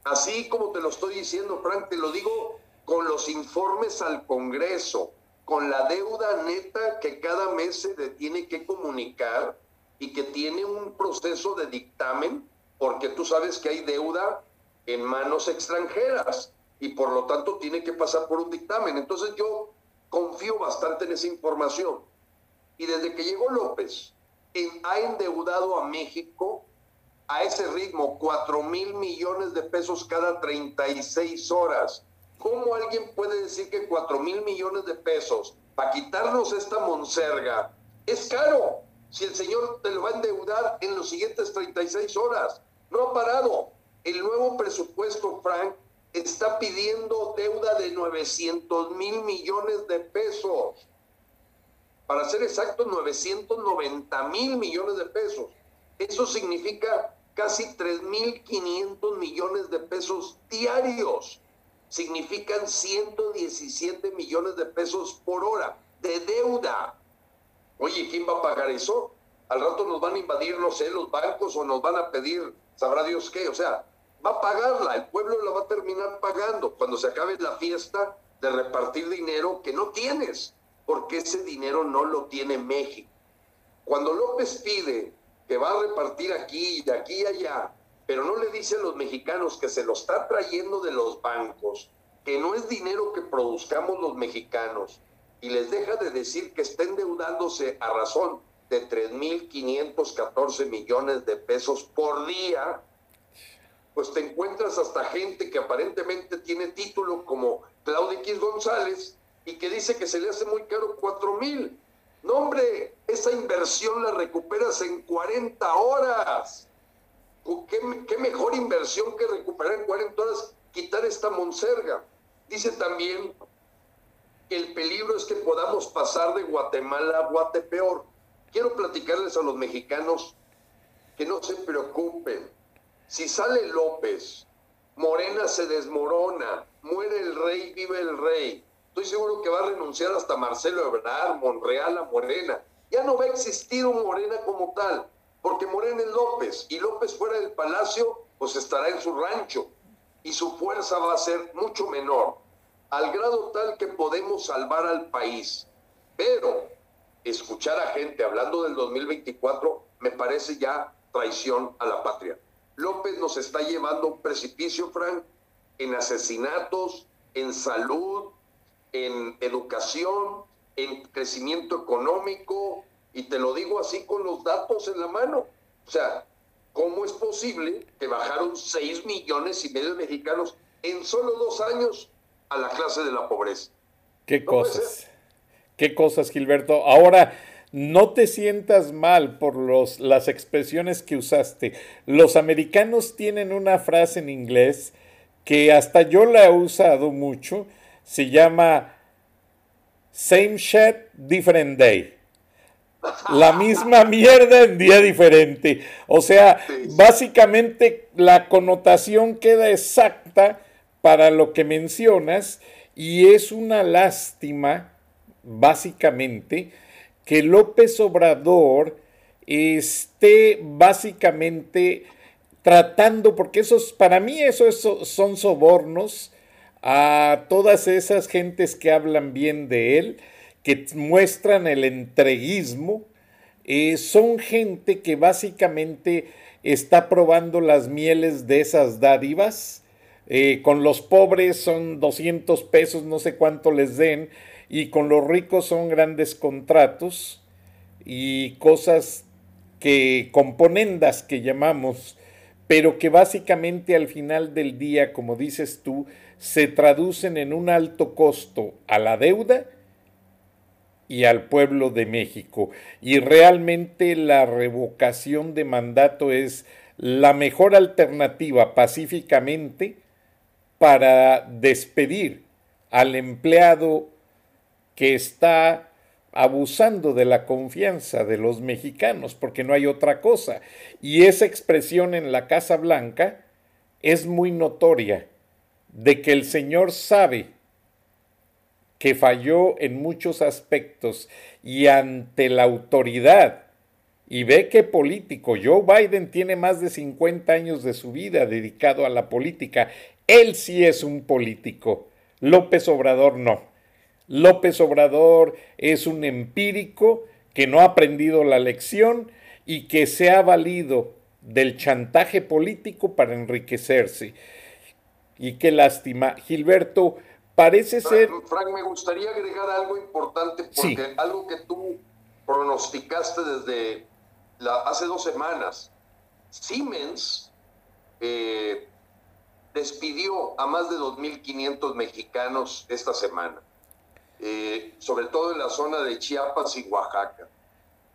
Así como te lo estoy diciendo, Frank, te lo digo con los informes al Congreso, con la deuda neta que cada mes se tiene que comunicar y que tiene un proceso de dictamen, porque tú sabes que hay deuda en manos extranjeras y por lo tanto tiene que pasar por un dictamen. Entonces yo confío bastante en esa información. Y desde que llegó López, ha endeudado a México a ese ritmo, 4 mil millones de pesos cada 36 horas. ¿Cómo alguien puede decir que 4 mil millones de pesos para quitarnos esta monserga es caro? Si el señor te lo va a endeudar en los siguientes 36 horas. No ha parado. El nuevo presupuesto, Frank, está pidiendo deuda de 900 mil millones de pesos. Para ser exacto, 990 mil millones de pesos. Eso significa casi 3.500 millones de pesos diarios. Significan 117 millones de pesos por hora de deuda. Oye, ¿quién va a pagar eso? Al rato nos van a invadir, no sé, los bancos o nos van a pedir, sabrá Dios qué. O sea, va a pagarla, el pueblo la va a terminar pagando cuando se acabe la fiesta de repartir dinero que no tienes, porque ese dinero no lo tiene México. Cuando López pide que va a repartir aquí y de aquí y allá, pero no le dice a los mexicanos que se lo está trayendo de los bancos, que no es dinero que produzcamos los mexicanos, y les deja de decir que está endeudándose a razón de 3.514 millones de pesos por día, pues te encuentras hasta gente que aparentemente tiene título como Claudia X González y que dice que se le hace muy caro 4 mil. No, hombre, esa inversión la recuperas en 40 horas. ¿Qué, ¿Qué, mejor inversión que recuperar en 40 horas quitar esta monserga? Dice también que el peligro es que podamos pasar de Guatemala a Guatepeor. Quiero platicarles a los mexicanos que no se preocupen si sale López, Morena se desmorona, muere el rey, vive el rey. Estoy seguro que va a renunciar hasta Marcelo Ebrard, Monreal a Morena. Ya no va a existir un Morena como tal, porque Morena es López y López fuera del palacio, pues estará en su rancho y su fuerza va a ser mucho menor, al grado tal que podemos salvar al país. Pero escuchar a gente hablando del 2024 me parece ya traición a la patria. López nos está llevando a un precipicio, Frank, en asesinatos, en salud, en educación, en crecimiento económico, y te lo digo así con los datos en la mano. O sea, ¿cómo es posible que bajaron 6 millones y medio de mexicanos en solo dos años a la clase de la pobreza? ¿Qué cosas? ¿Qué cosas, Gilberto? Ahora, no te sientas mal por los, las expresiones que usaste. Los americanos tienen una frase en inglés que hasta yo la he usado mucho. Se llama Same shit, different day. La misma mierda en día diferente. O sea, básicamente la connotación queda exacta para lo que mencionas y es una lástima, básicamente, que López Obrador esté básicamente tratando, porque esos, para mí esos son sobornos a todas esas gentes que hablan bien de él, que muestran el entreguismo, eh, son gente que básicamente está probando las mieles de esas dádivas. Eh, con los pobres son 200 pesos, no sé cuánto les den, y con los ricos son grandes contratos y cosas que componendas que llamamos, pero que básicamente al final del día, como dices tú, se traducen en un alto costo a la deuda y al pueblo de México. Y realmente la revocación de mandato es la mejor alternativa pacíficamente para despedir al empleado que está abusando de la confianza de los mexicanos, porque no hay otra cosa. Y esa expresión en la Casa Blanca es muy notoria, de que el Señor sabe que falló en muchos aspectos y ante la autoridad, y ve que político, Joe Biden tiene más de 50 años de su vida dedicado a la política, él sí es un político, López Obrador no. López Obrador es un empírico que no ha aprendido la lección y que se ha valido del chantaje político para enriquecerse. Y qué lástima. Gilberto, parece ser... Frank, me gustaría agregar algo importante porque algo que tú pronosticaste desde la, hace dos semanas. Siemens eh, despidió a más de 2.500 mexicanos esta semana, eh, sobre todo en la zona de Chiapas y Oaxaca.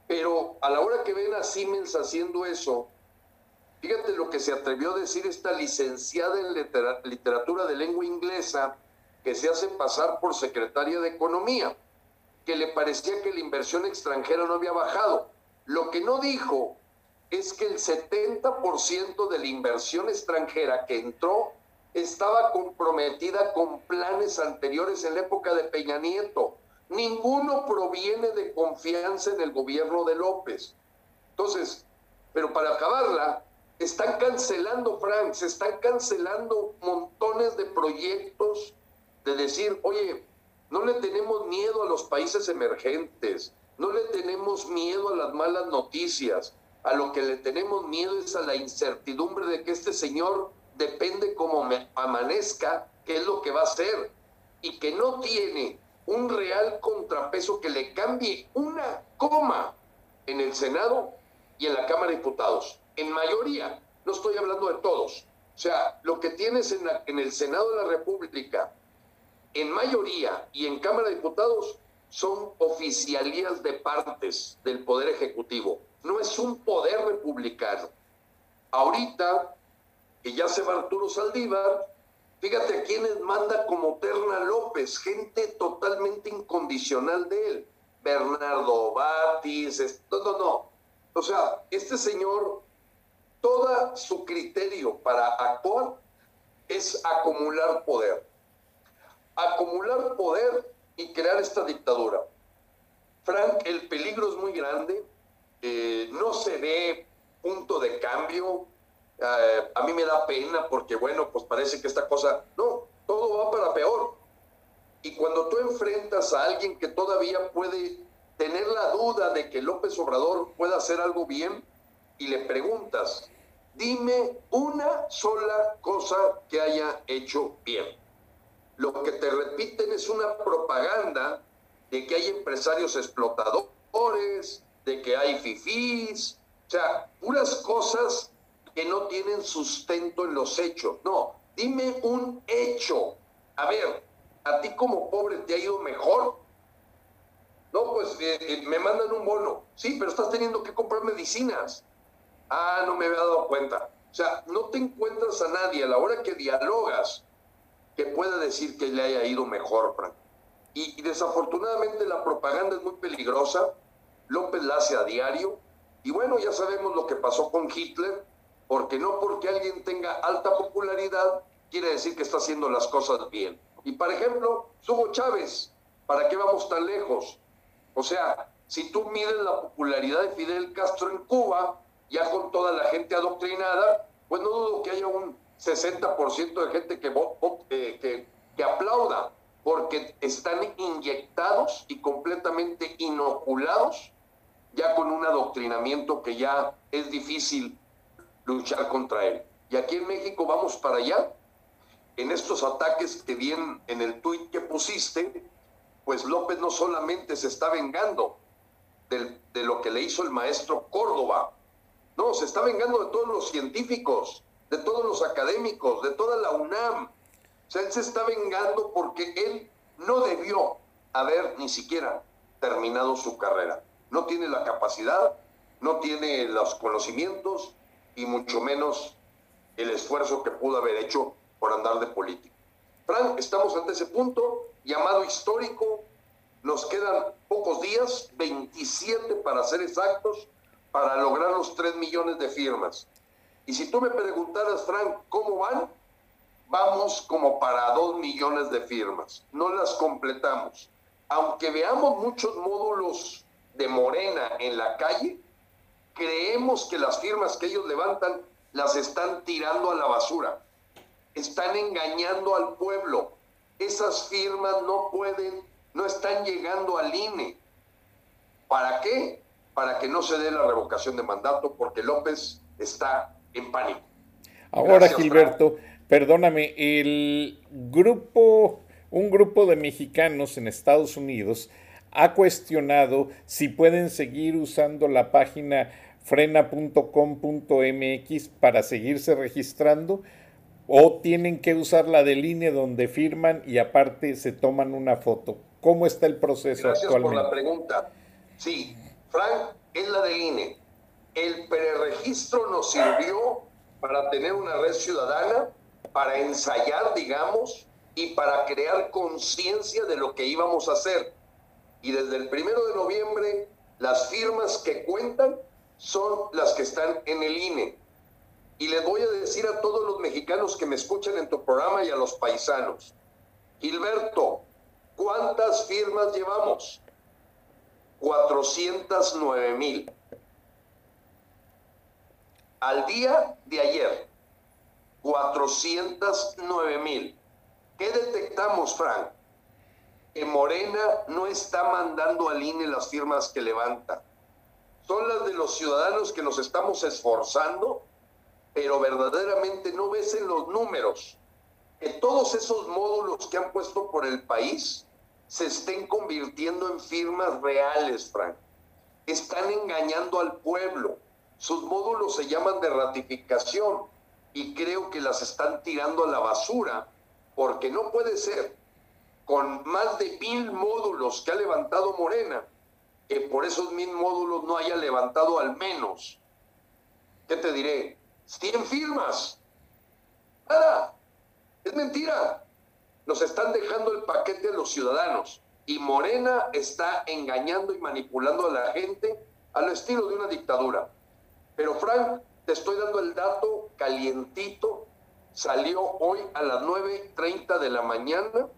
Pero a la hora que ven a Siemens haciendo eso, fíjate lo que se atrevió a decir esta licenciada en literatura de lengua inglesa que se hace pasar por secretaria de Economía, que le parecía que la inversión extranjera no había bajado. Lo que no dijo es que el 70% de la inversión extranjera que entró estaba comprometida con planes anteriores en la época de Peña Nieto. Ninguno proviene de confianza en el gobierno de López. Entonces, pero para acabarla, están cancelando, Frank, se están cancelando montones de proyectos de decir, oye, no le tenemos miedo a los países emergentes, no le tenemos miedo a las malas noticias, a lo que le tenemos miedo es a la incertidumbre de que este señor depende cómo me amanezca, qué es lo que va a hacer, y que no tiene un real contrapeso que le cambie una coma en el Senado y en la Cámara de Diputados. En mayoría, no estoy hablando de todos. O sea, lo que tienes en, en el Senado de la República, en mayoría y en Cámara de Diputados, son oficialías de partes del Poder Ejecutivo no es un poder republicano. Ahorita, que ya se va Arturo Saldívar, fíjate a quienes manda como Terna López, gente totalmente incondicional de él. Bernardo Batis, no, no, no. O sea, este señor, todo su criterio para actuar es acumular poder. Acumular poder y crear esta dictadura. Frank, el peligro es muy grande eh, no se ve punto de cambio. Eh, a mí me da pena porque, bueno, pues parece que esta cosa, no, todo va para peor. Y cuando tú enfrentas a alguien que todavía puede tener la duda de que López Obrador pueda hacer algo bien y le preguntas, dime una sola cosa que haya hecho bien. Lo que te repiten es una propaganda de que hay empresarios explotadores, de que hay fifís, o sea, puras cosas que no tienen sustento en los hechos. No, dime un hecho. A ver, ¿a ti como pobre te ha ido mejor? No, pues eh, eh, me mandan un bono. Sí, pero estás teniendo que comprar medicinas. Ah, no me había dado cuenta. O sea, no te encuentras a nadie a la hora que dialogas que pueda decir que le haya ido mejor, Frank. y desafortunadamente la propaganda es muy peligrosa López la hace a diario. Y bueno, ya sabemos lo que pasó con Hitler, porque no porque alguien tenga alta popularidad quiere decir que está haciendo las cosas bien. Y por ejemplo, Hugo Chávez, ¿para qué vamos tan lejos? O sea, si tú mides la popularidad de Fidel Castro en Cuba, ya con toda la gente adoctrinada, pues no dudo que haya un 60% de gente eh, que, que aplauda, porque están inyectados y completamente inoculados ya con un adoctrinamiento que ya es difícil luchar contra él. Y aquí en México vamos para allá. En estos ataques que vienen en el tuit que pusiste, pues López no solamente se está vengando de lo que le hizo el maestro Córdoba, no, se está vengando de todos los científicos, de todos los académicos, de toda la UNAM. O sea, él se está vengando porque él no debió haber ni siquiera terminado su carrera. No tiene la capacidad, no tiene los conocimientos y mucho menos el esfuerzo que pudo haber hecho por andar de político. Frank, estamos ante ese punto, llamado histórico, nos quedan pocos días, 27 para ser exactos, para lograr los 3 millones de firmas. Y si tú me preguntaras, Frank, ¿cómo van? Vamos como para 2 millones de firmas. No las completamos. Aunque veamos muchos módulos de Morena en la calle, creemos que las firmas que ellos levantan las están tirando a la basura. Están engañando al pueblo. Esas firmas no pueden, no están llegando al INE. ¿Para qué? Para que no se dé la revocación de mandato, porque López está en pánico. Ahora, Gilberto, perdóname, el grupo, un grupo de mexicanos en Estados Unidos ha cuestionado si pueden seguir usando la página frena.com.mx para seguirse registrando o tienen que usar la de línea donde firman y aparte se toman una foto. ¿Cómo está el proceso Gracias actualmente? por la pregunta. Sí, Frank, es la de INE. El preregistro nos sirvió para tener una red ciudadana, para ensayar, digamos, y para crear conciencia de lo que íbamos a hacer. Y desde el primero de noviembre, las firmas que cuentan son las que están en el INE. Y les voy a decir a todos los mexicanos que me escuchan en tu programa y a los paisanos, Gilberto, ¿cuántas firmas llevamos? 409 mil. Al día de ayer, 409 mil. ¿Qué detectamos, Frank? Que Morena no está mandando al INE las firmas que levanta son las de los ciudadanos que nos estamos esforzando, pero verdaderamente no ves en los números que todos esos módulos que han puesto por el país se estén convirtiendo en firmas reales, Frank. Están engañando al pueblo. Sus módulos se llaman de ratificación y creo que las están tirando a la basura porque no puede ser con más de mil módulos que ha levantado Morena que por esos mil módulos no haya levantado al menos, ¿qué te diré? 100 firmas. Nada, es mentira. Nos están dejando el paquete a los ciudadanos y Morena está engañando y manipulando a la gente al estilo de una dictadura. Pero Frank, te estoy dando el dato calientito. Salió hoy a las 9.30 de la mañana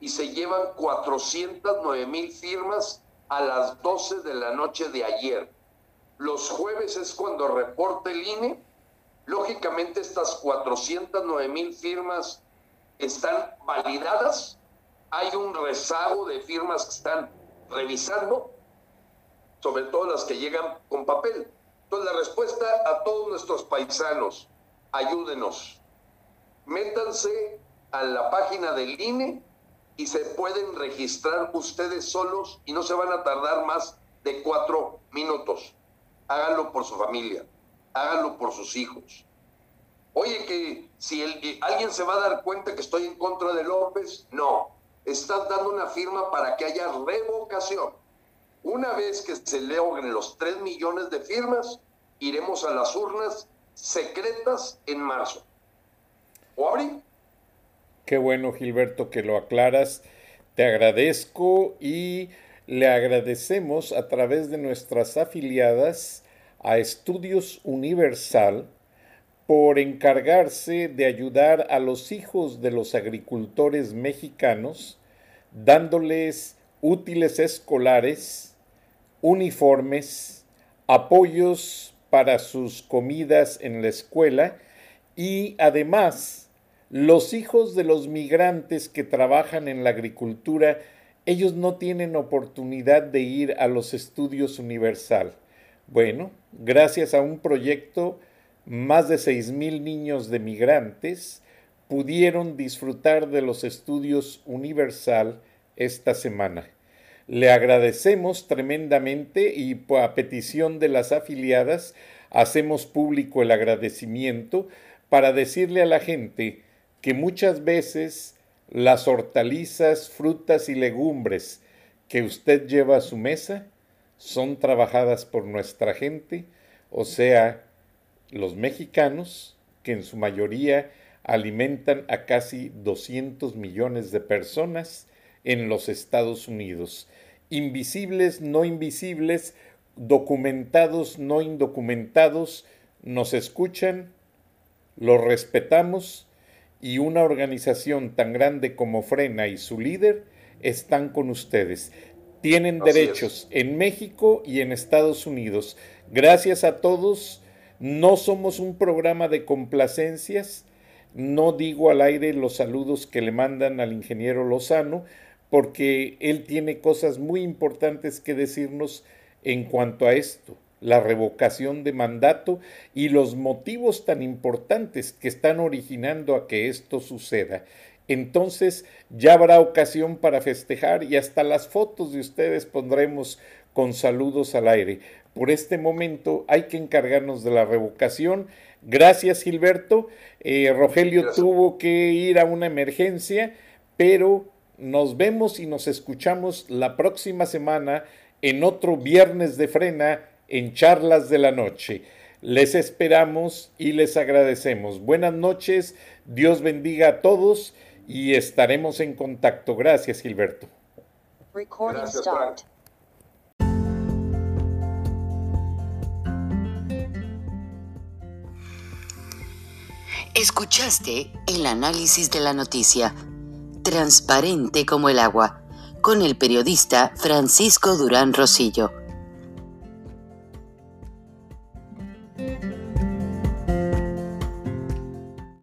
y se llevan 409 mil firmas a las 12 de la noche de ayer. Los jueves es cuando reporta el INE. Lógicamente estas 409 mil firmas están validadas. Hay un rezago de firmas que están revisando, sobre todo las que llegan con papel. Entonces la respuesta a todos nuestros paisanos, ayúdenos. Métanse a la página del INE y se pueden registrar ustedes solos y no se van a tardar más de cuatro minutos. Háganlo por su familia, háganlo por sus hijos. Oye, que si alguien se va a dar cuenta que estoy en contra de López, no. Estás dando una firma para que haya revocación. Una vez que se logren los tres millones de firmas, iremos a las urnas secretas en marzo. ¿O abrí? Qué bueno, Gilberto, que lo aclaras. Te agradezco y le agradecemos a través de nuestras afiliadas a Estudios Universal por encargarse de ayudar a los hijos de los agricultores mexicanos, dándoles útiles escolares, uniformes, apoyos para sus comidas en la escuela y además los hijos de los migrantes que trabajan en la agricultura, ellos no tienen oportunidad de ir a los estudios universal. Bueno, gracias a un proyecto, más de seis mil niños de migrantes pudieron disfrutar de los estudios universal esta semana. Le agradecemos tremendamente y a petición de las afiliadas hacemos público el agradecimiento para decirle a la gente que muchas veces las hortalizas, frutas y legumbres que usted lleva a su mesa son trabajadas por nuestra gente, o sea, los mexicanos, que en su mayoría alimentan a casi 200 millones de personas en los Estados Unidos. Invisibles, no invisibles, documentados, no indocumentados, nos escuchan, los respetamos y una organización tan grande como Frena y su líder están con ustedes. Tienen derechos en México y en Estados Unidos. Gracias a todos. No somos un programa de complacencias. No digo al aire los saludos que le mandan al ingeniero Lozano, porque él tiene cosas muy importantes que decirnos en cuanto a esto, la revocación de mandato y los motivos tan importantes que están originando a que esto suceda. Entonces ya habrá ocasión para festejar y hasta las fotos de ustedes pondremos con saludos al aire. Por este momento hay que encargarnos de la revocación. Gracias Gilberto. Eh, Rogelio tuvo que ir a una emergencia, pero nos vemos y nos escuchamos la próxima semana en otro viernes de frena en charlas de la noche. Les esperamos y les agradecemos. Buenas noches, Dios bendiga a todos y estaremos en contacto. Gracias, Gilberto. Escuchaste el análisis de la noticia transparente como el agua, con el periodista Francisco Durán Rosillo